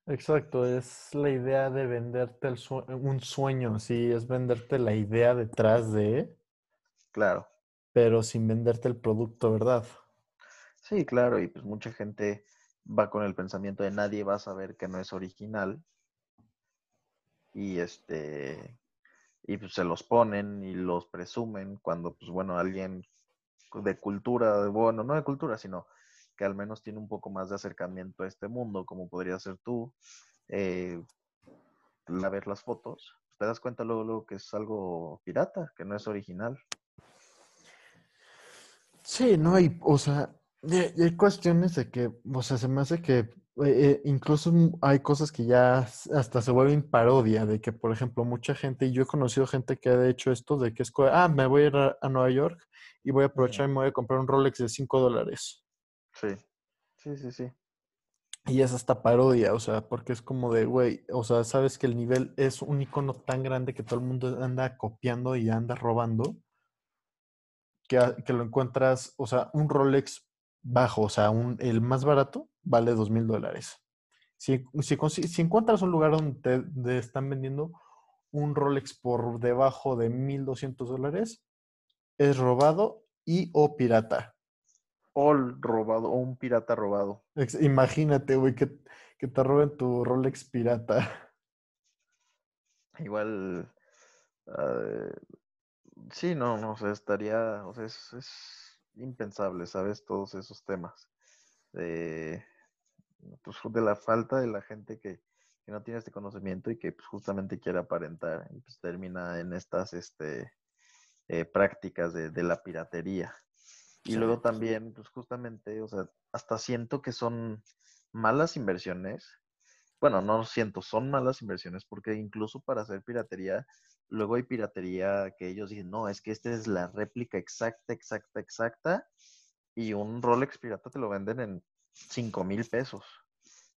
Exacto, es la idea de venderte el un sueño, sí, es venderte la idea detrás de. Claro. Pero sin venderte el producto, ¿verdad? Sí, claro, y pues mucha gente va con el pensamiento de nadie va a saber que no es original. Y este, y pues se los ponen y los presumen cuando, pues bueno, alguien de cultura, bueno, no de cultura, sino que al menos tiene un poco más de acercamiento a este mundo, como podría ser tú, eh, a ver las fotos, te das cuenta luego, luego que es algo pirata, que no es original. Sí, no hay, o sea, y hay cuestiones de que, o sea, se me hace que eh, eh, incluso hay cosas que ya hasta se vuelven parodia, de que, por ejemplo, mucha gente, y yo he conocido gente que ha hecho esto, de que es, ah, me voy a ir a, a Nueva York y voy a aprovechar y me voy a comprar un Rolex de 5 dólares. Sí, sí, sí, sí. Y es hasta parodia, o sea, porque es como de, güey, o sea, sabes que el nivel es un icono tan grande que todo el mundo anda copiando y anda robando, que, que lo encuentras, o sea, un Rolex bajo, o sea, un, el más barato vale dos mil dólares. Si, si, si, encuentras un lugar donde te, te están vendiendo un Rolex por debajo de mil doscientos dólares, es robado y o pirata o robado, o un pirata robado. Imagínate, güey, que, que, te roben tu Rolex pirata. Igual, uh, sí, no, no, o sea, estaría, o sea, es, es impensable, ¿sabes? Todos esos temas. De, pues, de la falta de la gente que, que no tiene este conocimiento y que pues, justamente quiere aparentar y pues termina en estas este, eh, prácticas de, de la piratería. Y luego también, pues justamente, o sea, hasta siento que son malas inversiones. Bueno, no siento, son malas inversiones porque incluso para hacer piratería, luego hay piratería que ellos dicen, no, es que esta es la réplica exacta, exacta, exacta y un Rolex pirata te lo venden en 5 mil pesos.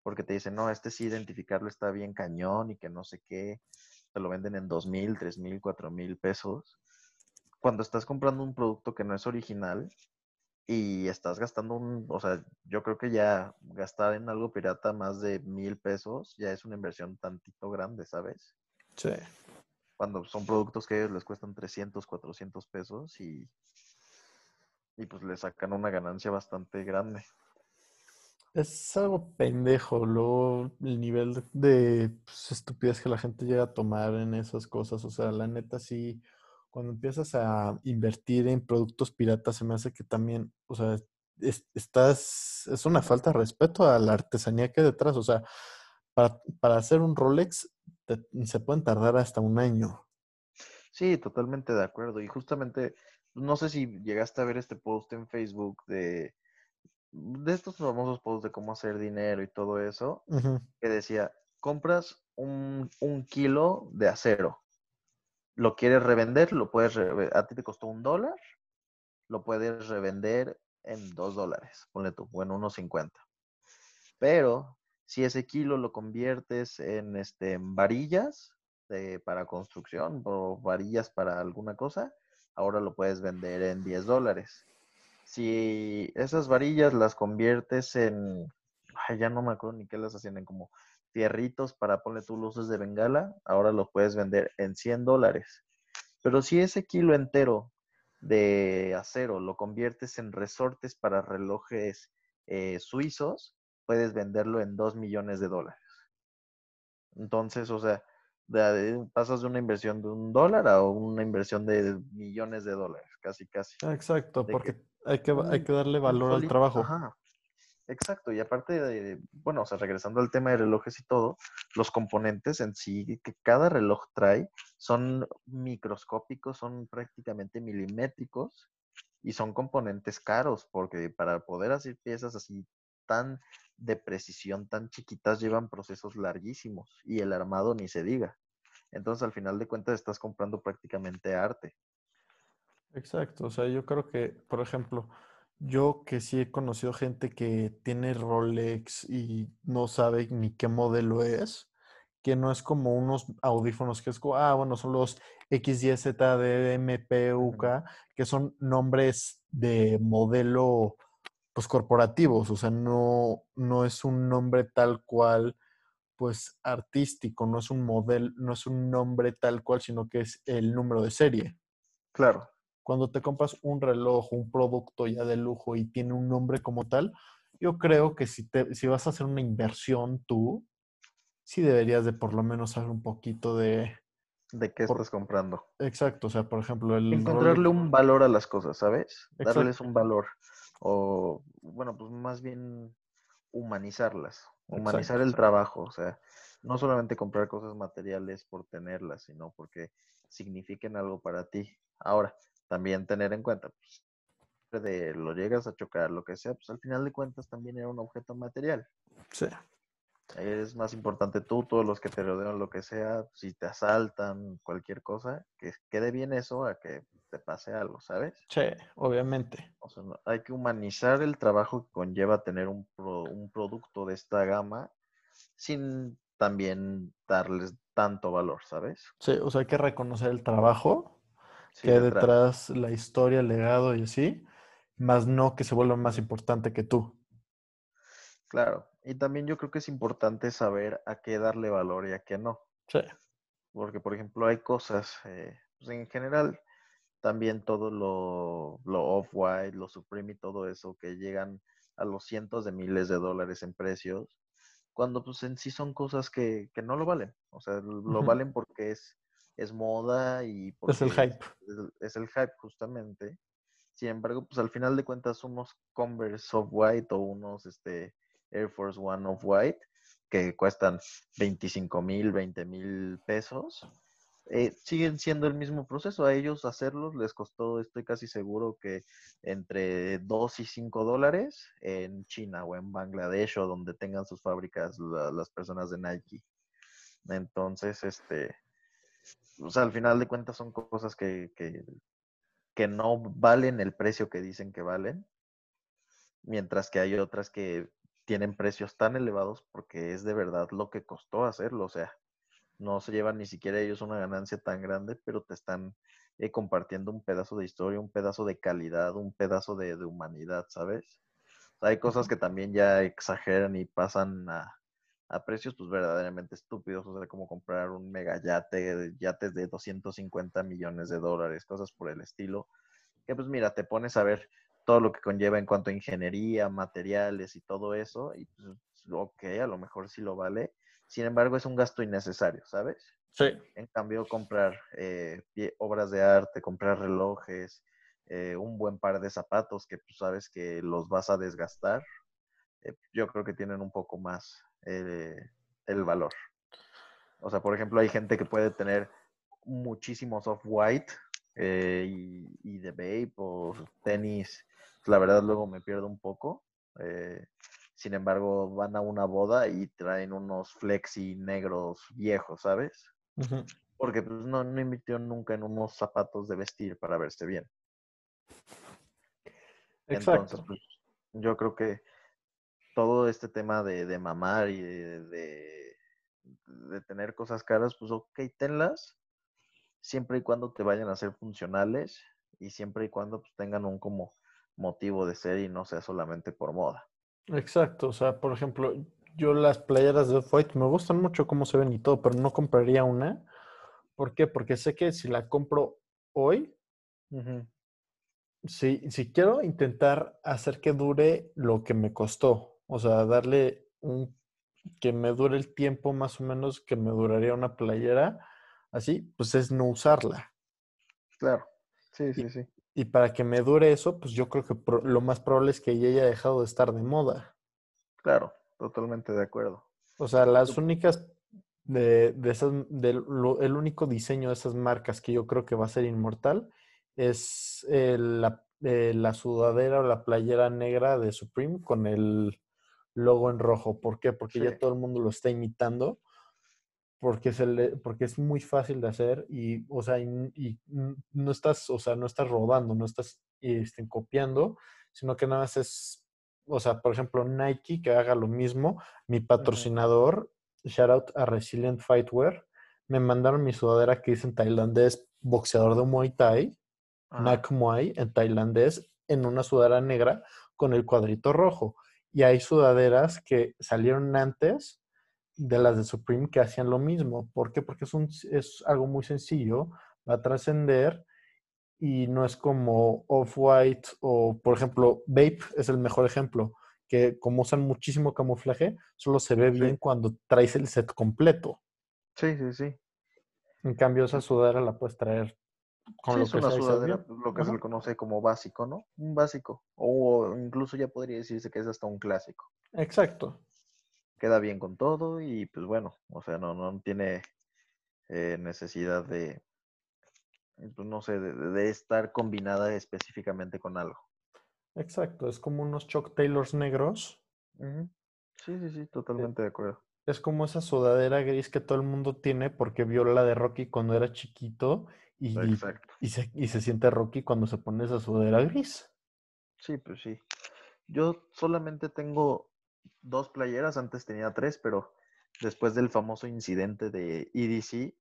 Porque te dicen, no, este sí identificarlo está bien cañón y que no sé qué. Te lo venden en 2 mil, 3 mil, 4 mil pesos. Cuando estás comprando un producto que no es original y estás gastando un, o sea, yo creo que ya gastar en algo pirata más de mil pesos ya es una inversión tantito grande, ¿sabes? Sí. Cuando son productos que a ellos les cuestan 300, 400 pesos y, y pues le sacan una ganancia bastante grande. Es algo pendejo, luego el nivel de pues, estupidez que la gente llega a tomar en esas cosas. O sea, la neta sí, cuando empiezas a invertir en productos piratas, se me hace que también, o sea, es, estás, es una falta de respeto a la artesanía que hay detrás. O sea, para, para hacer un Rolex te- se pueden tardar hasta un año. Sí, totalmente de acuerdo. Y justamente, no sé si llegaste a ver este post en Facebook de, de estos famosos posts de cómo hacer dinero y todo eso, que decía, compras un, un kilo de acero, lo quieres revender, lo puedes, reve- a ti te costó un dólar, lo puedes revender en dos dólares, ponle tú, o en unos 50. Pero si ese kilo lo conviertes en, este, en varillas de- para construcción o varillas para alguna cosa, ahora lo puedes vender en 10 dólares. Si esas varillas las conviertes en, ay, ya no me acuerdo ni qué las hacían, en como fierritos para poner tus luces de bengala, ahora lo puedes vender en 100 dólares. Pero si ese kilo entero de acero lo conviertes en resortes para relojes eh, suizos, puedes venderlo en 2 millones de dólares. Entonces, o sea, de- de- pasas de una inversión de un dólar a una inversión de millones de dólares, casi, casi. Exacto, De que porque hay que, hay que darle valor al trabajo. Ajá. Exacto, y aparte de, bueno, o sea, regresando al tema de relojes y todo, los componentes en sí que cada reloj trae son microscópicos, son prácticamente milimétricos y son componentes caros, porque para poder hacer piezas así tan de precisión, tan chiquitas, llevan procesos larguísimos y el armado ni se diga. Entonces, al final de cuentas, estás comprando prácticamente arte. Exacto, o sea, yo creo que, por ejemplo, yo que sí he conocido gente que tiene Rolex y no sabe ni qué modelo es, que no es como unos audífonos que es como, ah, bueno, son los XYZ, MPUK, que son nombres de modelo, pues corporativos, o sea, no, no es un nombre tal cual, pues artístico, no es un modelo, no es un nombre tal cual, sino que es el número de serie. Claro, cuando te compras un reloj, un producto ya de lujo y tiene un nombre como tal, yo creo que si, te, si vas a hacer una inversión tú, sí deberías de por lo menos saber un poquito de... ¿de qué Por- estás comprando? Exacto, o sea, por ejemplo, el encontrarle Rolex- un valor a las cosas, ¿sabes? Exacto. Darles un valor. O, bueno, pues más bien humanizarlas. Humanizar el Exacto. trabajo. O sea, no solamente comprar cosas materiales por tenerlas, sino porque signifiquen algo para ti. Ahora, también tener en cuenta, pues, de lo llegas a chocar, lo que sea, pues al final de cuentas también era un objeto material. Sí, Es más importante tú, todos los que te rodean, lo que sea, si te asaltan, cualquier cosa, que quede bien eso a que te pase algo, ¿sabes? sí, obviamente. O sea, no- hay que humanizar el trabajo que conlleva tener un, pro- un producto de esta gama sin también darles tanto valor, ¿sabes? Sí, o sea, hay que reconocer el trabajo Sí, que hay detrás. detrás, la historia, el legado y así, más no que se vuelva más importante que tú. Claro. Y también yo creo que es importante saber a qué darle valor y a qué no. Sí, Porque, por ejemplo, hay cosas, eh, pues en general, también todo lo, lo off-white, lo Supreme y todo eso, que llegan a los cientos de miles de dólares en precios, cuando pues en sí son cosas que, que no lo valen. O sea, lo valen porque es, es moda y es el hype. es, es el hype justamente. Sin embargo, pues al final de cuentas unos Converse Off-White o unos este, Air Force One Off-White que cuestan 25 mil, 20 mil pesos, eh, siguen siendo el mismo proceso. A ellos hacerlos les costó, estoy casi seguro que entre 2 y 5 dólares en China o en Bangladesh o donde tengan sus fábricas la- las personas de Nike. Entonces, este, o sea, al final de cuentas son cosas que, que, que no valen el precio que dicen que valen. mientras que hay otras que tienen precios tan elevados porque es de verdad lo que costó hacerlo, o sea, no se llevan ni siquiera ellos una ganancia tan grande, pero te están eh, compartiendo un pedazo de historia, un pedazo de calidad, un pedazo de, de humanidad, ¿sabes? hay cosas que también ya exageran y pasan a, a precios pues verdaderamente estúpidos, o sea, como comprar un mega yate, yates de 250 millones de dólares, cosas por el estilo, que pues mira, te pones a ver todo lo que conlleva en cuanto a ingeniería, materiales y todo eso, y pues ok, a lo mejor sí lo vale, sin embargo es un gasto innecesario, ¿sabes? Sí. En cambio, comprar eh, obras de arte, comprar relojes, eh, un buen par de zapatos que pues, sabes que los vas a desgastar, eh, yo creo que tienen un poco más eh, el valor. O sea, por ejemplo, hay gente que puede tener muchísimos off-white eh, y, de vape o tenis. La verdad, luego me pierdo un poco. Eh, sin embargo, van a una boda y traen unos flexi negros viejos, ¿sabes? Porque pues, no, no invirtió nunca en unos zapatos de vestir para verse bien. Entonces, pues, yo creo que todo este tema de, mamar y de, de, tener cosas caras, pues ok, tenlas, siempre y cuando te vayan a ser funcionales y siempre y cuando pues, tengan un como motivo de ser y no sea solamente por moda. Exacto, o sea, por ejemplo, yo las playeras de Off-White me gustan mucho cómo se ven y todo, pero no compraría una. ¿Por qué? Porque sé que si la compro hoy, si, si quiero intentar hacer que dure lo que me costó, o sea, darle un que me dure el tiempo más o menos que me duraría una playera, así, pues es no usarla. Claro, sí, sí, sí. Y para que me dure eso, pues yo creo que lo más probable es que ella haya dejado de estar de moda. Claro, totalmente de acuerdo. O sea, las únicas de, de esas, el único diseño de esas marcas que yo creo que va a ser inmortal es la, eh, la sudadera o la playera negra de Supreme con el logo en rojo. ¿Por qué? Porque ya todo el mundo lo está imitando. Porque, se le, porque es muy fácil de hacer y, o sea, y, no estás, o sea, no estás rodando, no estás este, copiando, sino que nada más es, o sea, por ejemplo, Nike que haga lo mismo. Mi patrocinador, shout out a Resilient Fightwear, me mandaron mi sudadera que dice en tailandés boxeador de Muay Thai, Nak Muay en tailandés, en una sudadera negra con el cuadrito rojo. Y hay sudaderas que salieron antes de las de Supreme que hacían lo mismo. ¿Por qué? Porque es, un, es algo muy sencillo, va a trascender y no es como Off-White o, por ejemplo, Vape es el mejor ejemplo, que como usan muchísimo camuflaje, solo se ve bien cuando traes el set completo. Sí, sí, sí. En cambio, esa sudadera la puedes traer con lo que una sudadera, lo que se le conoce como básico, ¿no? Un básico. O incluso ya podría decirse que es hasta un clásico. Exacto. Queda bien con todo y pues bueno, o sea, no, no tiene eh, necesidad de, pues no sé, de, estar combinada específicamente con algo. Exacto, es como unos Chuck Taylors negros. Sí, sí, sí, totalmente de acuerdo. Es como esa sudadera gris que todo el mundo tiene porque vio la de Rocky cuando era chiquito y, y, se, y se siente Rocky cuando se pone esa sudadera gris. Sí, pues sí. Yo solamente tengo dos playeras, antes tenía tres, pero después del famoso incidente de EDC,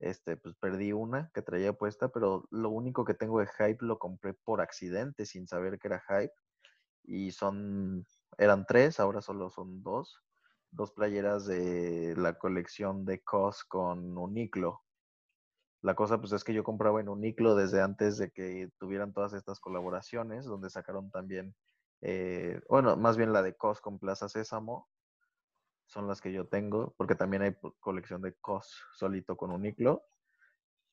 este, pues perdí una que traía puesta, pero lo único que tengo de Hype lo compré por accidente, sin saber que era Hype. Y son, eran tres, ahora solo son dos. Dos playeras de la colección de COS con Uniclo. La cosa pues es que yo compraba en Uniclo desde antes de que tuvieran todas estas colaboraciones, donde sacaron también, eh, bueno, más bien la de COS con Plaza Sésamo, son las que yo tengo, porque también hay colección de COS solito con Uniclo.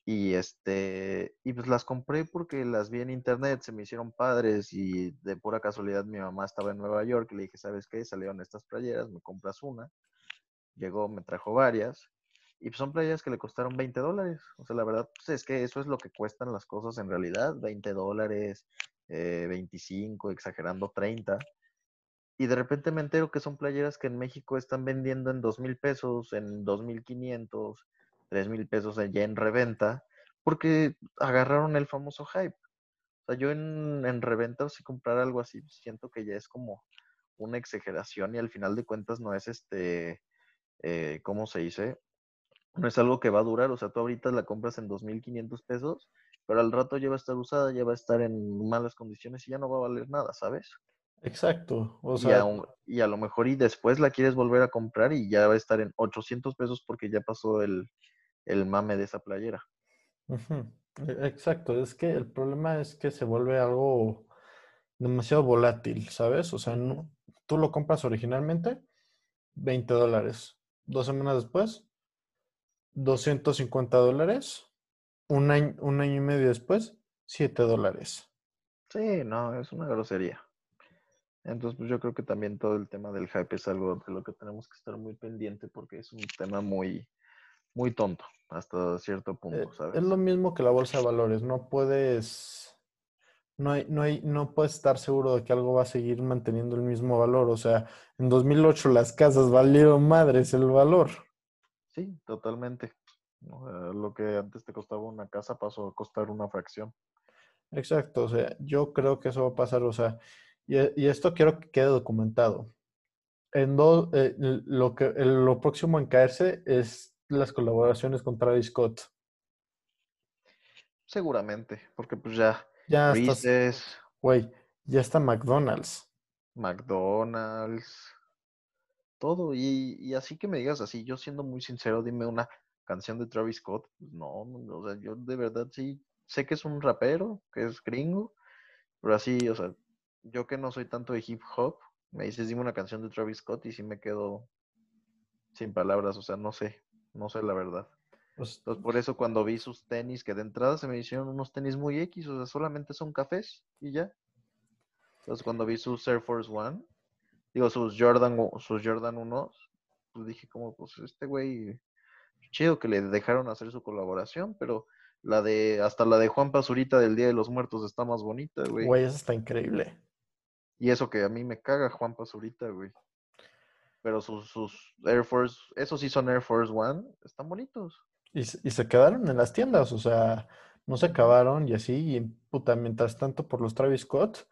Y este, y pues las compré porque las vi en internet, se me hicieron padres y de pura casualidad mi mamá estaba en Nueva York y le dije, ¿sabes qué? Salieron estas playeras, me compras una. Llegó, me trajo varias y pues son playas que le costaron 20 dólares. O sea, la verdad, pues es que eso es lo que cuestan las cosas en realidad. 20 dólares, 25, eh, exagerando 30. Y de repente me entero que son playeras que en México están vendiendo en 2 mil pesos, en 2.500, 3 mil pesos ya en reventa, porque agarraron el famoso hype. O sea, yo en, en reventa, si comprar algo así, siento que ya es como una exageración y al final de cuentas no es este, eh, ¿cómo se dice? No es algo que va a durar. O sea, tú ahorita la compras en 2.500 pesos, pero al rato ya va a estar usada, ya va a estar en malas condiciones y ya no va a valer nada, ¿sabes? Exacto. O Y, sea, y a lo mejor y después la quieres volver a comprar y ya va a estar en 800 pesos porque ya pasó el, el mame de esa playera. e- exacto. Es que el problema es que se vuelve algo demasiado volátil, ¿sabes? O sea, no- tú lo compras originalmente, 20 dólares. Dos semanas después, 250 dólares. Un año, un año y medio después, 7 dólares. Sí, no, es una grosería. Entonces, pues yo creo que también todo el tema del hype es algo de lo que tenemos que estar muy pendiente porque es un tema muy, muy tonto hasta cierto Eh, punto, ¿sabes? Es lo mismo que la bolsa de valores. No puedes, no hay, no hay, no puedes estar seguro de que algo va a seguir manteniendo el mismo valor. O sea, en 2008 las casas valieron madres el valor. Sí, totalmente. Lo que antes te costaba una casa pasó a costar una fracción. Exacto. O sea, yo creo que eso va a pasar. O sea, y, e- y esto quiero que quede documentado. En dos, eh, lo que, lo próximo en caerse es las colaboraciones con Travis Scott. Seguramente, porque pues ya Ya güey, ya está McDonald's. McDonald's, todo. Y, y así que me digas así, yo siendo muy sincero, dime una canción de Travis Scott. Pues no, no, o sea, yo de verdad sí sé que es un rapero, que es gringo, pero así, o sea, yo que no soy tanto de hip hop, me dices dime una canción de Travis Scott y sí me quedo sin palabras, o sea, no sé, no sé la verdad. Pues, Entonces, por eso cuando vi sus tenis, que de entrada se me hicieron unos tenis muy X, o sea, solamente son cafés y ya. Entonces, cuando vi sus Air Force One, digo, sus Jordan, sus Jordan 1, pues dije como, pues este güey, chido que le dejaron hacer su colaboración, pero la de, hasta la de Juan Pazurita del Día de los Muertos está más bonita, güey. güey, eso está increíble. Y eso que a mí me caga Juan Pazurita, güey. Pero sus, sus Air Force, esos sí son Air Force One, están bonitos. Y, se- y se quedaron en las tiendas, o sea, no se acabaron y así, y puta, mientras tanto por los Travis Scott,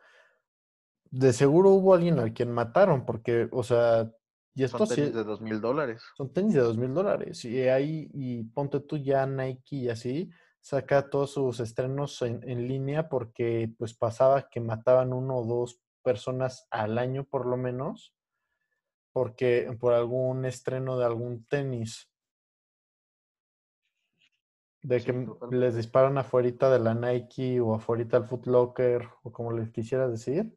de seguro hubo alguien al quien mataron, porque, o sea, y esto Son sí, tenis de dos mil dólares. son tenis de dos mil dólares, y ahí, y ponte tú ya Nike y así, saca todos sus estrenos en, en línea porque pues pasaba que mataban uno o dos personas al año por lo menos, porque por algún estreno de algún tenis. De Sí, que totalmente. les disparan afuerita de la Nike o afuerita del Foot Locker o como les quisieras decir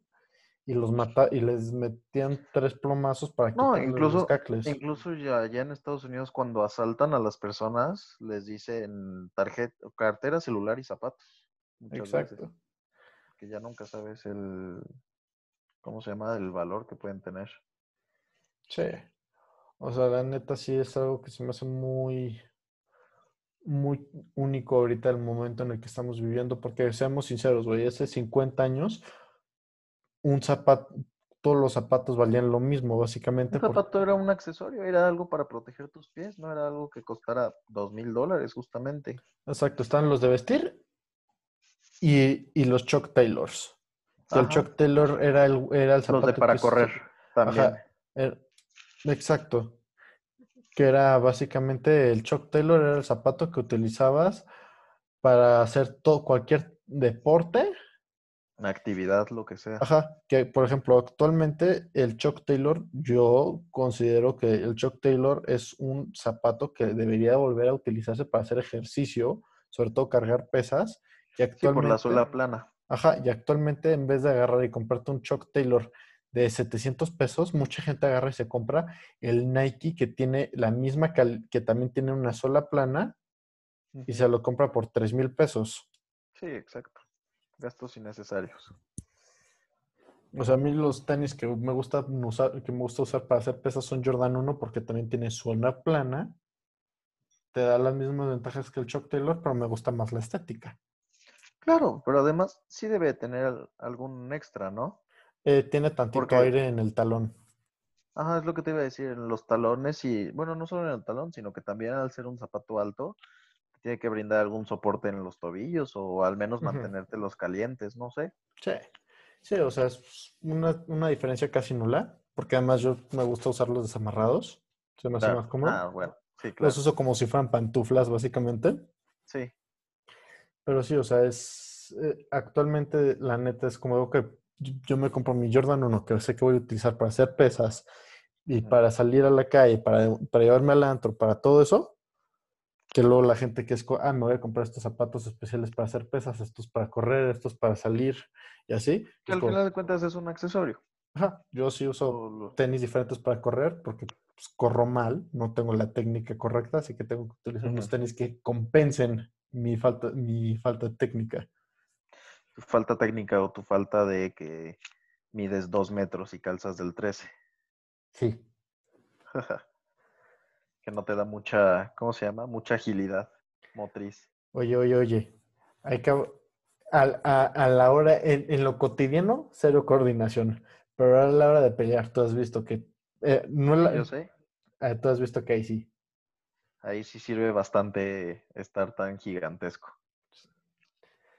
y los mata y les metían tres plomazos para No, quitarles los incluso, cacles. incluso ya, ya en Estados Unidos cuando asaltan a las personas les dicen tarjeta, cartera, celular y zapatos. Veces, Exacto. que ya nunca sabes el, ¿cómo se llama? El valor que pueden tener. Sí. O sea, la neta sí es algo que se me hace muy, muy único ahorita el momento en el que estamos viviendo, porque seamos sinceros, güey, hace 50 años un zapato, todos los zapatos valían lo mismo, básicamente. Un porque- zapato era un accesorio, era algo para proteger tus pies, no era algo que costara dos mil dólares justamente. Exacto, están los de vestir y, y los Chuck Taylors. El. Chuck Taylor era el, era el Los zapato de para que correr también. Ajá, er- exacto. Que era básicamente el Chuck Taylor era el zapato que utilizabas para hacer todo, cualquier deporte. Una actividad, lo que sea. Ajá, que por ejemplo, actualmente el Chuck Taylor, yo considero que el Chuck Taylor es un zapato que debería volver a utilizarse para hacer ejercicio, sobre todo cargar pesas. Y Sí, por la actualmente, suela plana. Ajá, y actualmente en vez de agarrar y comprarte un Chuck Taylor de 700 pesos, mucha gente agarra y se compra el Nike que tiene la misma, cal- que también tiene una sola plana y se lo compra por 3 mil pesos. Sí, exacto. Gastos innecesarios. O sea, a mí los tenis que me gusta usar, que me gusta usar para hacer pesas son Jordan 1 porque también tiene suela plana. Te da las mismas ventajas que el Chuck Taylor, pero me gusta más la estética. Claro, pero además sí debe tener al- algún extra, ¿no? Eh, tiene tantito Porque- aire en el talón. Ajá, es lo que te iba a decir, en los talones y, bueno, no solo en el talón, sino que también al ser un zapato alto, tiene que brindar algún soporte en los tobillos o al menos mantenerte los calientes, no sé. Sí, sí, o sea, es una, una diferencia casi nula, porque además yo me gusta usarlos desamarrados, se me hace Claro. más cómodo. Ah, bueno, sí, claro. Los uso como si fueran pantuflas, básicamente. Sí, Pero sí, o sea, es eh, actualmente la neta es como algo que yo me compro mi Jordan 1 que sé que voy a utilizar para hacer pesas y para salir a la calle, para, para llevarme al antro, para todo eso, que luego la gente que es, ah, me voy a comprar estos zapatos especiales para hacer pesas, estos para correr, estos para salir y así. que al como, final de cuentas es un accesorio. ajá, yo sí uso tenis diferentes para correr porque pues, corro mal, no tengo la técnica correcta, así que tengo que utilizar unos tenis que compensen mi falta, mi falta de técnica. tu falta técnica o tu falta de que mides dos metros y calzas del 13. Sí. [LAUGHS] que no te da mucha, ¿cómo se llama? Mucha agilidad motriz. Oye, oye, oye. Hay que, a, a- a la hora, en, en lo cotidiano, cero coordinación. Pero a la hora de pelear, tú has visto que. eh, no la- yo sé. eh, tú has visto que ahí sí. Ahí sí sirve bastante estar tan gigantesco.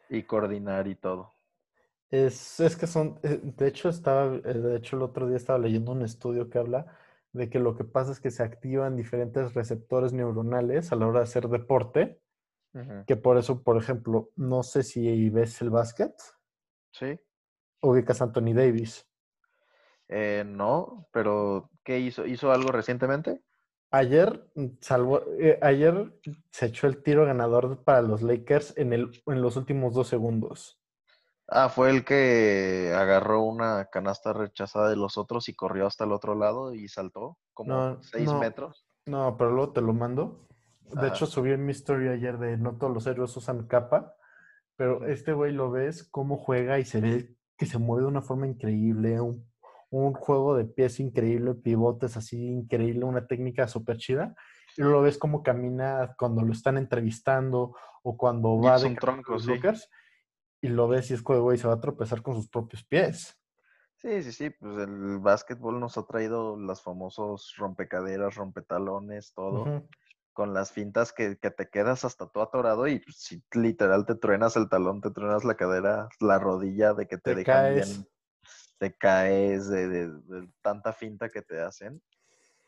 Y coordinar y todo. Es, es que son. eh, De hecho, estaba. eh, De hecho, el otro día estaba leyendo un estudio que habla de que lo que pasa es que se activan diferentes receptores neuronales a la hora de hacer deporte. Que por eso, por ejemplo, no sé si ves el básquet, Sí. ubicas a Anthony Davis. Eh, no, pero ¿qué hizo? ¿Hizo algo recientemente? Ayer mm, salvó, eh, ayer se echó el tiro ganador para los Lakers en el, en los últimos dos segundos. Ah, fue el que agarró una canasta rechazada de los otros y corrió hasta el otro lado y saltó como No, seis no. metros. No, pero luego te lo mando. De hecho, subí en mi story ayer de no todos los héroes usan capa, pero este güey lo ves cómo juega y se ve que se mueve de una forma increíble, un, un juego de pies increíble, pivotes así increíble, una técnica súper chida. Y luego lo ves cómo camina cuando lo están entrevistando o cuando va de tronco, sí. lockers, y lo ves y es como, güey, se va a tropezar con sus propios pies. Sí, sí, sí, pues el básquetbol nos ha traído los famosos rompecaderas, rompetalones, todo, con las fintas que, que te quedas hasta todo atorado y pues, si literal te truenas el talón, te truenas la cadera, la rodilla de que te, Te dejan caes. bien, te caes de, de- de tanta finta que te hacen.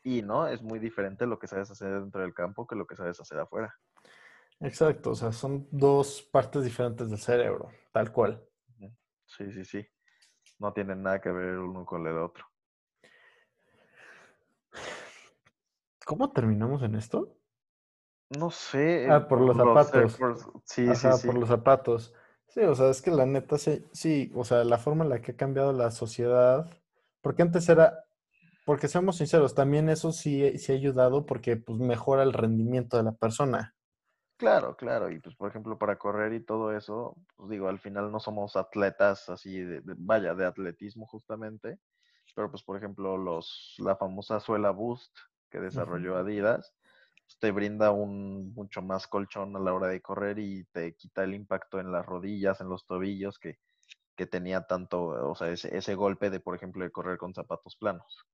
Y no, es muy diferente lo que sabes hacer dentro del campo que lo que sabes hacer afuera. Exacto, o sea, son dos partes diferentes del cerebro, tal cual. Sí, sí, sí. No tienen nada que ver uno con el otro. ¿Cómo terminamos en esto? No sé. Ah, por los zapatos. Airpods. Sí, Ajá, sí, sí. por los zapatos. Sí, o sea, es que la neta, sí, sí, o sea, la forma en la que ha cambiado la sociedad, porque antes era, porque seamos sinceros, también eso sí, sí ha ayudado porque pues mejora el rendimiento de la persona. Claro, claro. Y pues, por ejemplo, para correr y todo eso, pues digo, al final no somos atletas así de, de- vaya, de atletismo justamente. Pero pues, por ejemplo, los, la famosa suela Boost que desarrolló Adidas, pues, te brinda un mucho más colchón a la hora de correr y te quita el impacto en las rodillas, en los tobillos que, que tenía tanto, o sea, ese, ese golpe de, por ejemplo, de correr con zapatos planos.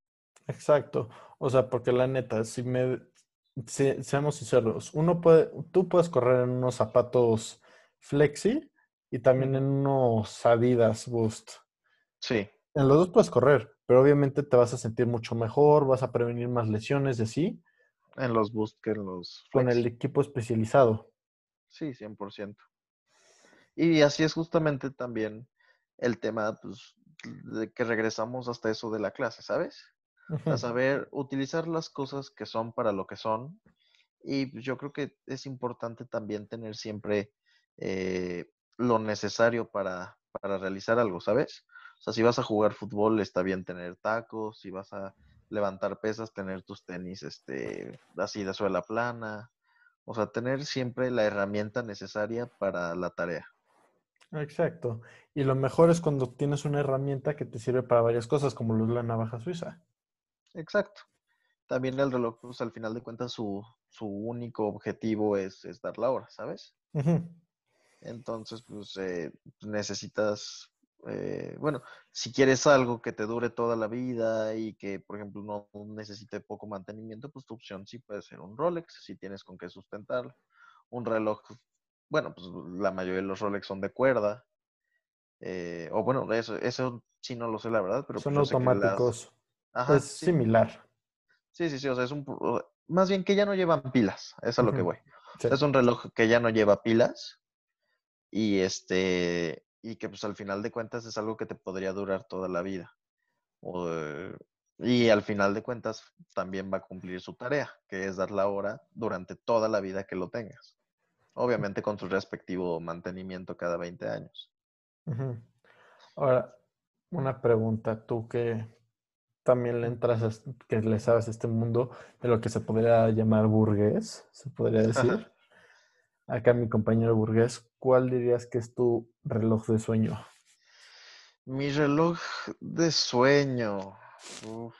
Exacto. O sea, porque la neta, si me, se- seamos sinceros, uno puede, tú puedes correr en unos zapatos flexi y también en unos Adidas Boost. Sí, En los dos puedes correr, pero obviamente te vas a sentir mucho mejor, vas a prevenir más lesiones y así, en los Boost que en los con el equipo especializado. Sí, 100%. Y así es justamente también el tema, pues, de que regresamos hasta eso de la clase, ¿sabes? A saber utilizar las cosas que son para lo que son. Y pues, yo creo que es importante también tener siempre eh, lo necesario para, para realizar algo, ¿sabes? O sea, si vas a jugar fútbol, está bien tener tacos, si vas a levantar pesas, tener tus tenis este, así de suela plana. O sea, tener siempre la herramienta necesaria para la tarea. Exacto. Y lo mejor es cuando tienes una herramienta que te sirve para varias cosas, como lo es la navaja suiza. Exacto. También el reloj, pues al final de cuentas, su, su único objetivo es, es dar la hora, ¿sabes? Entonces, pues eh, necesitas, eh, bueno, si quieres algo que te dure toda la vida y que, por ejemplo, no necesite poco mantenimiento, pues tu opción sí puede ser un Rolex, si tienes con qué sustentarlo. un reloj, bueno, pues la mayoría de los Rolex son de cuerda. eh, o bueno, eso, eso sí no lo sé la verdad, pero Son pues automáticos. Ajá, es sí. similar. Sí, sí, sí, o sea, es un... Más bien que ya no llevan pilas, es a lo que voy. Sí. Es un reloj que ya no lleva pilas y este y que pues al final de cuentas es algo que te podría durar toda la vida. O, eh, y al final de cuentas también va a cumplir su tarea, que es dar la hora durante toda la vida que lo tengas. Obviamente con su respectivo mantenimiento cada 20 años. Ahora, una pregunta, tú que también le entras, a que le sabes a este mundo de lo que se podría llamar burgués, se podría decir. Acá mi compañero burgués, ¿cuál dirías que es tu reloj de sueño? Mi reloj de sueño. uf,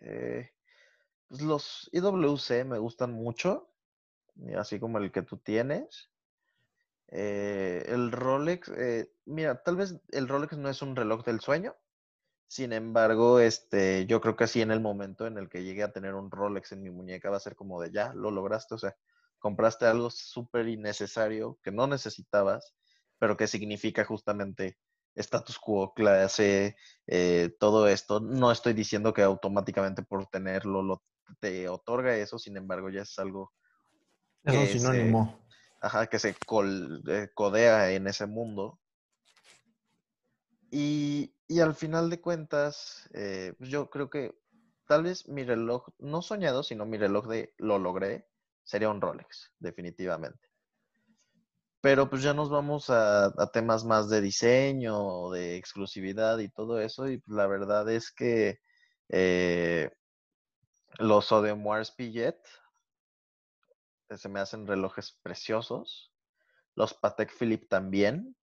eh, pues los IWC me gustan mucho, así como el que tú tienes. Eh, el Rolex, eh, mira, tal vez el Rolex no es un reloj del sueño. Sin embargo, este, yo creo que así en el momento en el que llegue a tener un Rolex en mi muñeca va a ser como de ya, lo lograste, o sea, compraste algo súper innecesario que no necesitabas, pero que significa justamente status quo, clase, eh, todo esto. No estoy diciendo que automáticamente por tenerlo lo, te otorga eso, sin embargo, ya es algo Es un se- sinónimo. ajá, que se col- eh, codea en ese mundo. Y, al final de cuentas, eh, pues yo creo que tal vez mi reloj, no soñado, sino mi reloj de lo logré, sería un Rolex, definitivamente. Pero pues ya nos vamos a, a temas más de diseño, de exclusividad y todo eso. Y pues, la verdad es que eh, los Audemars Piguet eh, se me hacen relojes preciosos. Los Patek Philippe también.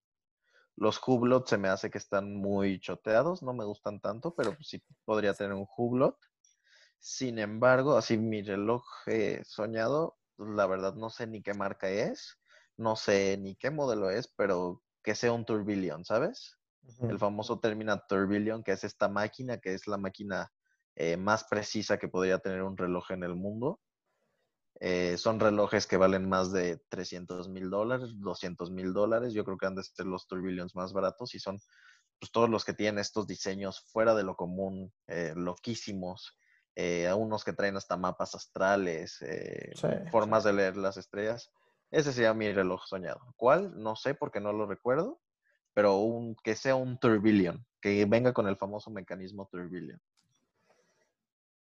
Los Hublot se me hace que están muy choteados, no me gustan tanto, pero pues sí podría tener un Hublot. Sin embargo, así mi reloj eh, soñado, pues, la verdad no sé ni qué marca es, no sé ni qué modelo es, pero que sea un Tourbillon, ¿sabes? El famoso término Tourbillon, que es esta máquina, que es la máquina eh, más precisa que podría tener un reloj en el mundo. Eh, son relojes que valen más de 300 mil dólares, 200 mil dólares. Yo creo que han de ser los Tourbillons más baratos y son pues, todos los que tienen estos diseños fuera de lo común, eh, loquísimos. eh, a unos que traen hasta mapas astrales, eh, Sí, formas de leer las estrellas. Ese sería mi reloj soñado. ¿Cuál? No sé porque no lo recuerdo, pero un, que sea un Tourbillon, que venga con el famoso mecanismo Tourbillon.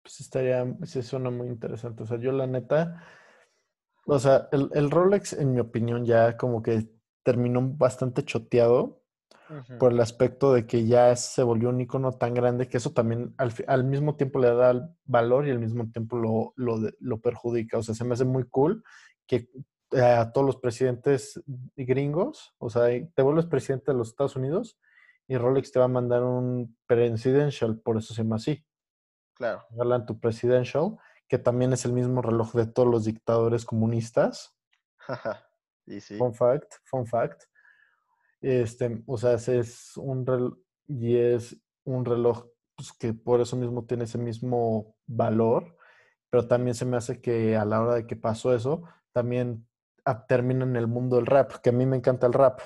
Pues estaría, sí suena muy interesante. O sea, yo la neta, o sea, el, el Rolex, en mi opinión, ya como que terminó bastante choteado por el aspecto de que ya se volvió un icono tan grande que eso también al, al mismo tiempo le da valor y al mismo tiempo lo, lo, lo perjudica. O sea, se me hace muy cool que eh, a todos los presidentes gringos, o sea, te vuelves presidente de los Estados Unidos y Rolex te va a mandar un presidential, por eso se llama así. Claro. regalan tu presidential, que también es el mismo reloj de todos los dictadores comunistas. y sí. Fun fact, fun fact. Este, o sea, ese es un reloj y es un reloj pues, que por eso mismo tiene ese mismo valor, pero también se me hace que a la hora de que pasó eso, también termina en el mundo del rap, que a mí me encanta el rap,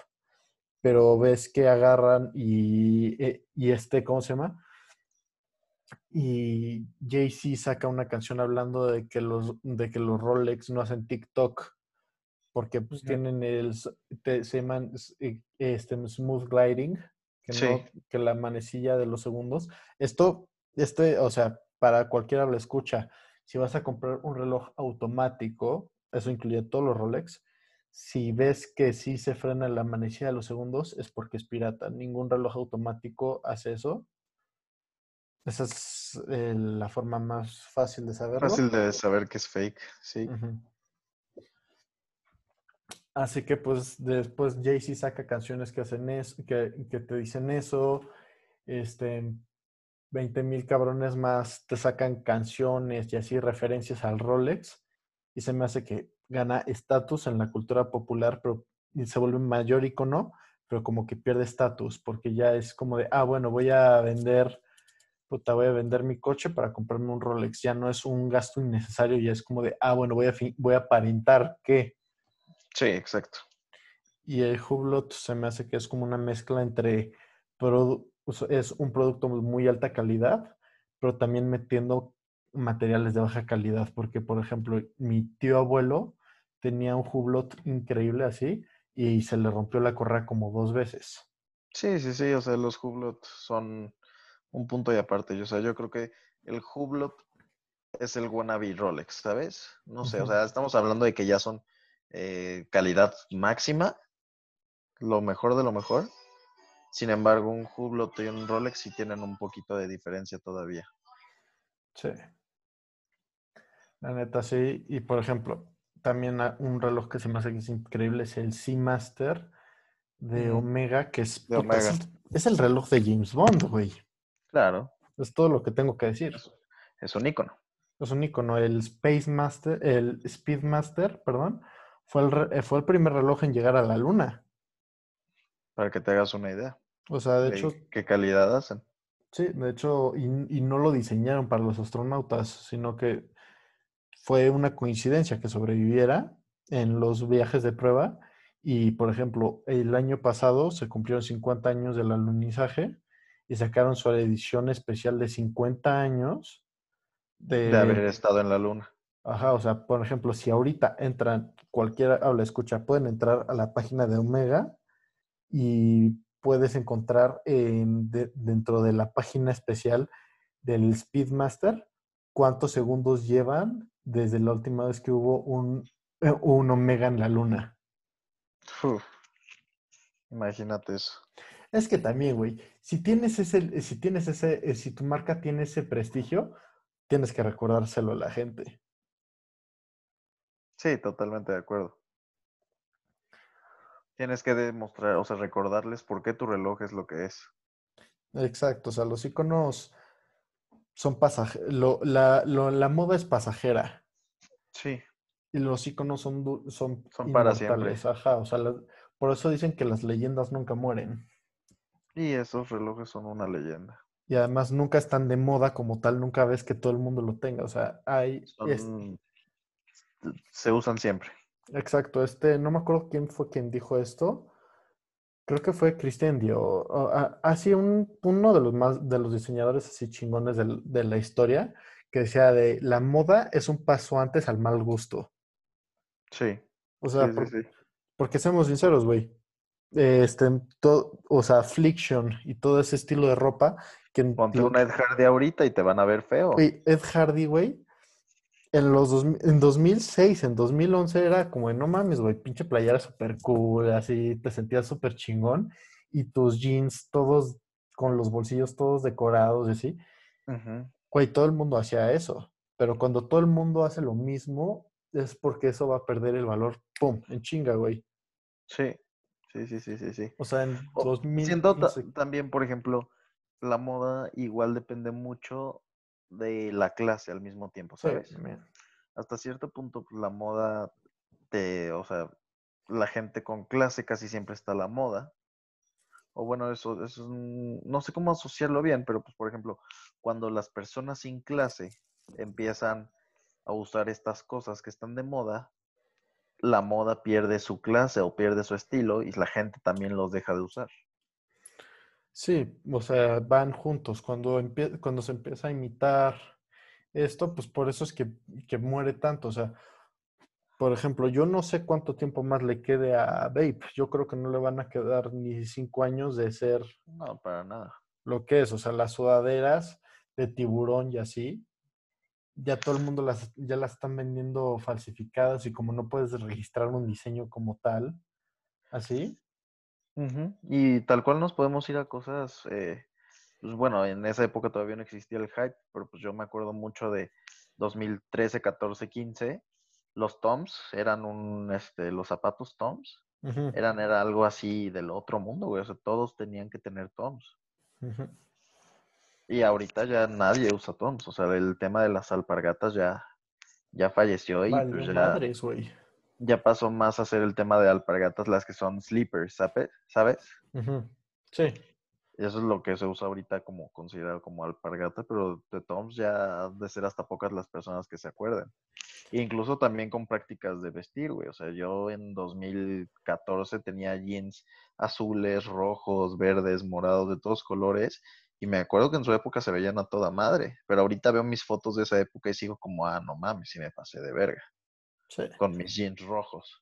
pero ves que agarran y, eh, y este, ¿cómo se llama? Y Jay-Z saca una canción hablando de que los, de que los Rolex no hacen TikTok porque pues tienen el, te- se llaman eh, este, smooth gliding, que, Sí. no, que la manecilla de los segundos. Esto, este, o sea, para cualquiera lo escucha, si vas a comprar un reloj automático, eso incluye todos los Rolex, si ves que sí se frena la manecilla de los segundos, es porque es pirata. Ningún reloj automático hace eso. Esa es eh, la forma más fácil de saberlo. Fácil de saber que es fake, sí. Así que pues después Jay-Z saca canciones que hacen eso, que, que te dicen eso. Este, 20 mil cabrones más te sacan canciones y así referencias al Rolex. Y se me hace que gana estatus en la cultura popular, pero y se vuelve mayor icono, pero como que pierde estatus, porque ya es como de, ah, bueno, voy a vender, puta, voy a vender mi coche para comprarme un Rolex. Ya no es un gasto innecesario, ya es como de, ah, bueno, voy a, voy a aparentar que. Sí, exacto. Y el Hublot se me hace que es como una mezcla entre es un producto muy alta calidad, pero también metiendo materiales de baja calidad, porque por ejemplo, mi tío abuelo tenía un Hublot increíble así y se le rompió la correa como dos veces. Sí, sí, sí, o sea, los Hublot son un punto y aparte. O sea, yo creo que el Hublot es el wannabe Rolex, ¿sabes? No sé, o sea, estamos hablando de que ya son eh, calidad máxima, lo mejor de lo mejor. Sin embargo, un Hublot y un Rolex sí tienen un poquito de diferencia todavía. Sí. La neta, sí. Y por ejemplo, también un reloj que se me hace que es increíble es el Seamaster de. Omega, que es, Omega. es el reloj de James Bond, güey. Claro, Es todo lo que tengo que decir. es, es un icono. Es un icono. El Space Master, el Speedmaster, perdón, fue el, re- eh, fue el primer reloj en llegar a la luna. Para que te hagas una idea O sea, de de hecho, qué calidad hacen. sí, de hecho, y, y no lo diseñaron para los astronautas, sino que fue una coincidencia que sobreviviera en los viajes de prueba. Y, por ejemplo, el año pasado se cumplieron 50 años del alunizaje y sacaron su edición especial de 50 años de haber estado en la luna. Ajá, o sea, por ejemplo, si ahorita entran, cualquiera habla, escucha, pueden entrar a la página de Omega y puedes encontrar en- de- dentro de la página especial del Speedmaster cuántos segundos llevan desde la última vez que hubo un, un Omega en la Luna. Uf, imagínate eso. Es que también, güey, si tienes ese, si tienes ese, eh, si tu marca tiene ese prestigio, tienes que recordárselo a la gente. Sí, totalmente de acuerdo. Tienes que demostrar, o sea, recordarles por qué tu reloj es lo que es. Exacto, o sea, los iconos son pasajeros, la, moda es pasajera Sí, y los iconos son, son, Son para siempre. ajá, o sea, las- por eso dicen que las leyendas nunca mueren y esos relojes son una leyenda. y además nunca están de moda como tal, nunca ves que todo el mundo lo tenga, o sea, hay, se usan siempre. exacto, este, no me acuerdo quién fue quien dijo esto, creo que fue Christian Dior, o- a- así un, uno de los más, de los diseñadores así chingones de la historia, que decía de la moda es un paso antes al mal gusto. Sí, O sea, sí, sí, por- sí. porque seamos sinceros, güey. Este, to- o sea, Affliction y todo ese estilo de ropa que Ponte lo una Ed Hardy ahorita y te van a ver feo. Güey, Ed Hardy, güey, en los dos, en 2006, en 2011 era como, de, no mames, güey, pinche playera súper cool, así te sentías súper chingón y tus jeans todos con los bolsillos todos decorados y así. Ujú. Güey, todo el mundo hacía eso, pero cuando todo el mundo hace lo mismo es porque eso va a perder el valor, pum, en chinga, güey. Sí, sí, sí, sí, sí, sí. O sea, en O- 2000, Siento también, por ejemplo, la moda igual depende mucho de la clase al mismo tiempo, ¿sabes? Hasta cierto punto, pues, la moda te, o sea, la gente con clase casi siempre está a la moda. O bueno, eso, eso es un- no sé cómo asociarlo bien, pero pues por ejemplo, cuando las personas sin clase empiezan a usar estas cosas que están de moda, la moda pierde su clase o pierde su estilo y la gente también los deja de usar. Sí, o sea, van juntos. Cuando, cuando se empieza a imitar esto, pues por eso es que, que muere tanto. O sea, por ejemplo, yo no sé cuánto tiempo más le quede a Vape. Yo creo que no le van a quedar ni cinco años de ser No, para nada. lo que es. O sea, las sudaderas de tiburón y así, ya todo el mundo las, ya las están vendiendo falsificadas y como no puedes registrar un diseño como tal, así. Y tal cual nos podemos ir a cosas, eh, pues bueno, en esa época todavía no existía el hype, pero pues yo me acuerdo mucho de 2013, 14, 15, los Toms eran un, este, los zapatos Toms eran, era algo así del otro mundo, güey, o sea, todos tenían que tener Toms. Y ahorita ya nadie usa Toms, o sea, el tema de las alpargatas ya, ya falleció y Valió pues ya, madres, ya pasó más a ser el tema de alpargatas las que son sleepers, ¿sabe- ¿sabes? Sí. Eso es lo que se usa ahorita como considerado como alpargata, pero de Toms ya de ser hasta pocas las personas que se acuerden. Incluso también con prácticas de vestir, güey. O sea, yo en 2014 tenía jeans azules, rojos, verdes, morados, de todos colores. Y me acuerdo que en su época se veían a toda madre. Pero ahorita veo mis fotos de esa época y sigo como, ah, no mames, si me pasé de verga. Sí. Con mis jeans rojos.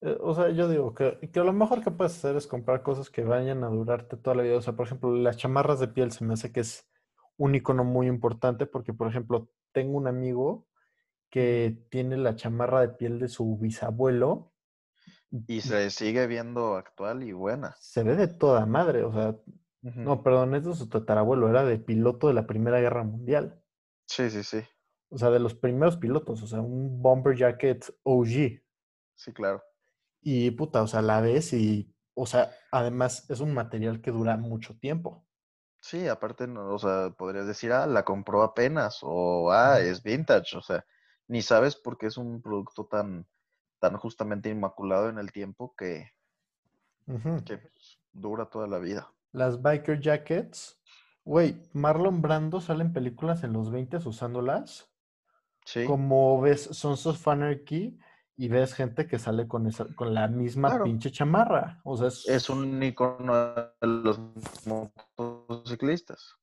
Eh, O sea, yo digo que, que lo mejor que puedes hacer es comprar cosas que vayan a durarte toda la vida. O sea, por ejemplo, las chamarras de piel se me hace que es un icono muy importante porque, por ejemplo, tengo un amigo que tiene la chamarra de piel de su bisabuelo. Y se sigue viendo actual y buena. Se ve de toda madre. O sea, No, perdón, es de su tatarabuelo, era de piloto de la Primera Guerra Mundial. Sí, sí, sí. O sea, de los primeros pilotos, o sea, un bomber jacket OG. Sí, claro. Y puta, o sea, la ves y, o sea, además es un material que dura mucho tiempo. Sí, aparte, no, o sea, podrías decir, ah, la compró apenas, o ah, es vintage, o sea, ni sabes por qué es un producto tan, tan justamente inmaculado en el tiempo que pues, dura toda la vida. Las biker jackets, güey, Marlon Brando sale en películas en los 20 usándolas. Sí, Como ves Sons of Anarchy y ves gente que sale con esa, con la misma Claro. pinche chamarra. O sea, es, es un icono de los motociclistas.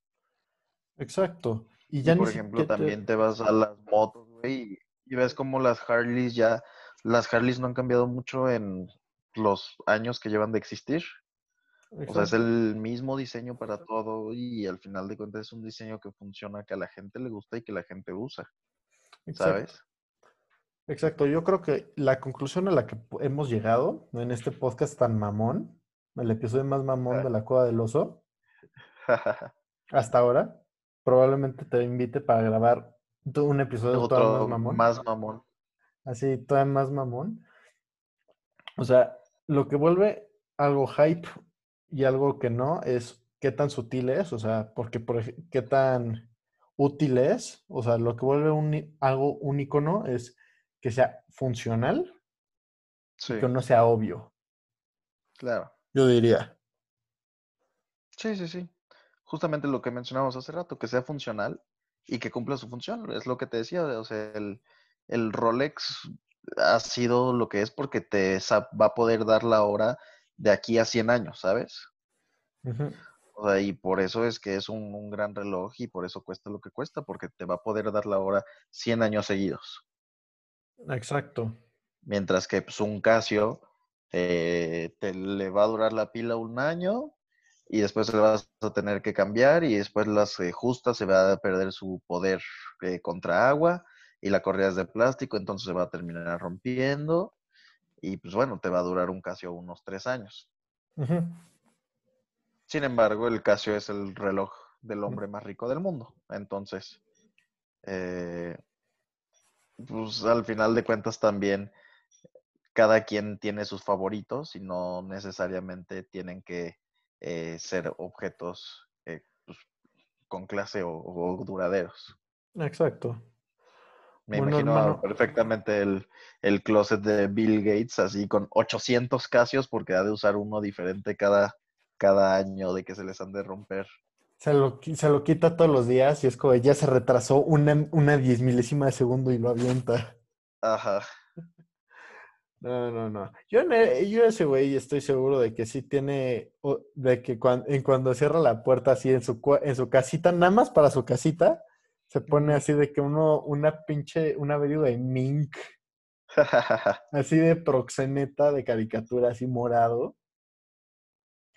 exacto. Y Y ya ni por ejemplo, te- también te vas a las motos, güey, y, y ves como las Harleys ya, las Harleys no han cambiado mucho en los años que llevan de existir. O sea, es exacto. el mismo diseño para todo y al final de cuentas es un diseño que funciona, que a la gente le gusta y que la gente usa, Exacto. ¿sabes? Exacto, yo creo que la conclusión a la que hemos llegado en este podcast tan mamón, el episodio más mamón de la Cueva del Oso, [LAUGHS] hasta ahora, probablemente te invite para grabar un episodio todavía más Otro mamón, más mamón. así todavía más mamón. O sea, lo que vuelve algo hype y algo que no es qué tan sutil es, o sea, porque por qué tan útil es, o sea, lo que vuelve un, algo un icono es que sea funcional Sí, que no sea obvio. claro. Yo diría. Sí, sí, sí. Justamente lo que mencionamos hace rato, que sea funcional y que cumpla su función. Es lo que te decía, o sea, el, el Rolex ha sido lo que es porque te va a poder dar la hora de aquí a 100 años, ¿sabes? Ujú. O sea, y por eso es que es un, un gran reloj y por eso cuesta lo que cuesta, porque te va a poder dar la hora 100 años seguidos. Exacto. Mientras que pues, un Casio eh, te le va a durar la pila un año y después le vas a tener que cambiar y después las eh, justas se va a perder su poder eh, contra agua y la correa es de plástico, entonces se va a terminar rompiendo y pues bueno, te va a durar un Casio unos tres años. Sin embargo, el Casio es el reloj del hombre más rico del mundo. Entonces, eh, pues al final de cuentas también cada quien tiene sus favoritos y no necesariamente tienen que eh, ser objetos eh, pues, con clase o, o duraderos. Exacto. Me Bueno, imagino hermano. perfectamente el, el closet de Bill Gates así con 800 Casios porque ha de usar uno diferente cada, cada año de que se les han de romper. Se lo, se lo quita todos los días y es como ya se retrasó una, una diez milésima de segundo y lo avienta. Ajá. No, no, no. Yo, ne- yo ese güey estoy seguro de que sí tiene, de que cuan- en cuando cierra la puerta así en su, en su casita, nada más para su casita, se pone así de que uno, una pinche, una abrigo de mink, [LAUGHS] así de proxeneta de caricatura, así morado.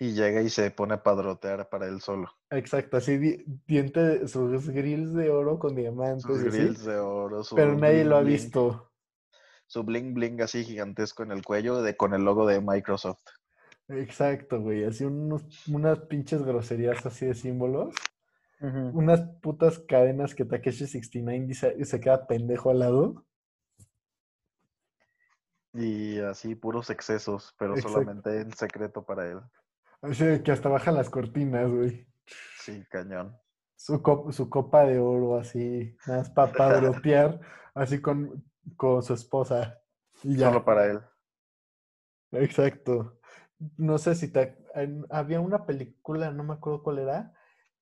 y llega y se pone a padrotear para él solo. Exacto, así di- diente, sus grills de oro con diamantes Sus así, grills de oro, su pero nadie bling lo ha visto. Su bling bling así gigantesco en el cuello de, con el logo de Microsoft. Exacto, güey, así unos, unas pinches groserías así de símbolos. Unas putas cadenas que Takeshi 69 dice se queda pendejo al lado. Y así puros excesos, pero Exacto. solamente en secreto para él. Así que hasta baja las cortinas, güey. Sí, cañón. Su, cop- su copa de oro, así, nada más para padrotear, [LAUGHS] así con, con su esposa. Y ya. Solo para él. Exacto. No sé si te... había una película, no me acuerdo cuál era,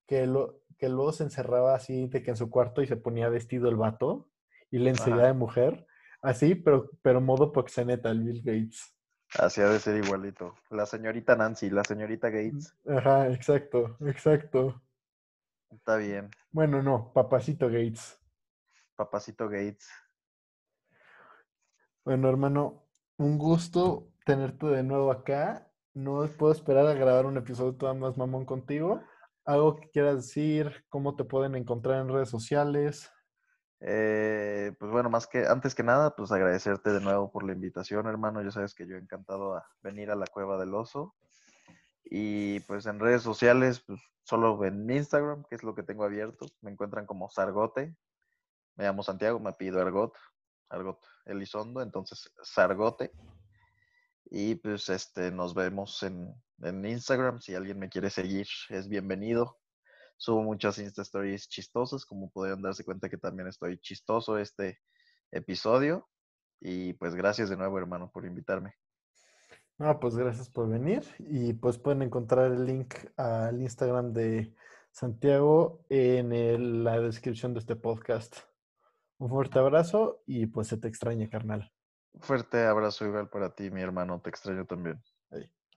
que, lo, que luego se encerraba así de que en su cuarto y se ponía vestido el vato y la enseña Ajá. de mujer. Así, pero, pero modo proxeneta, el Bill Gates. Así ha de ser igualito. La señorita Nancy, la señorita Gates. Ajá, exacto, exacto. Está bien. Bueno, no, papacito Gates. Papacito Gates. Bueno, hermano, un gusto tenerte de nuevo acá. No puedo esperar a grabar un episodio todavía más mamón contigo. Algo que quieras decir, cómo te pueden encontrar en redes sociales. Eh, pues bueno, más que antes que nada, pues agradecerte de nuevo por la invitación, hermano. Ya sabes que yo he encantado a venir a la Cueva del Oso. Y pues en redes sociales, pues solo en Instagram, que es lo que tengo abierto, me encuentran como Sargote. Me llamo Santiago, me pido Argot, Argot Elizondo, entonces Sargote. Y pues este, nos vemos en, en Instagram. Si alguien me quiere seguir, es bienvenido. Subo muchas Insta Stories chistosas, como podrían darse cuenta que también estoy chistoso este episodio. Y pues gracias de nuevo, hermano, por invitarme. No, pues gracias por venir. Y pues pueden encontrar el link al Instagram de Santiago en la descripción de este podcast. Un fuerte abrazo y pues se te extraña, carnal. Fuerte abrazo igual para ti, mi hermano. Te extraño también.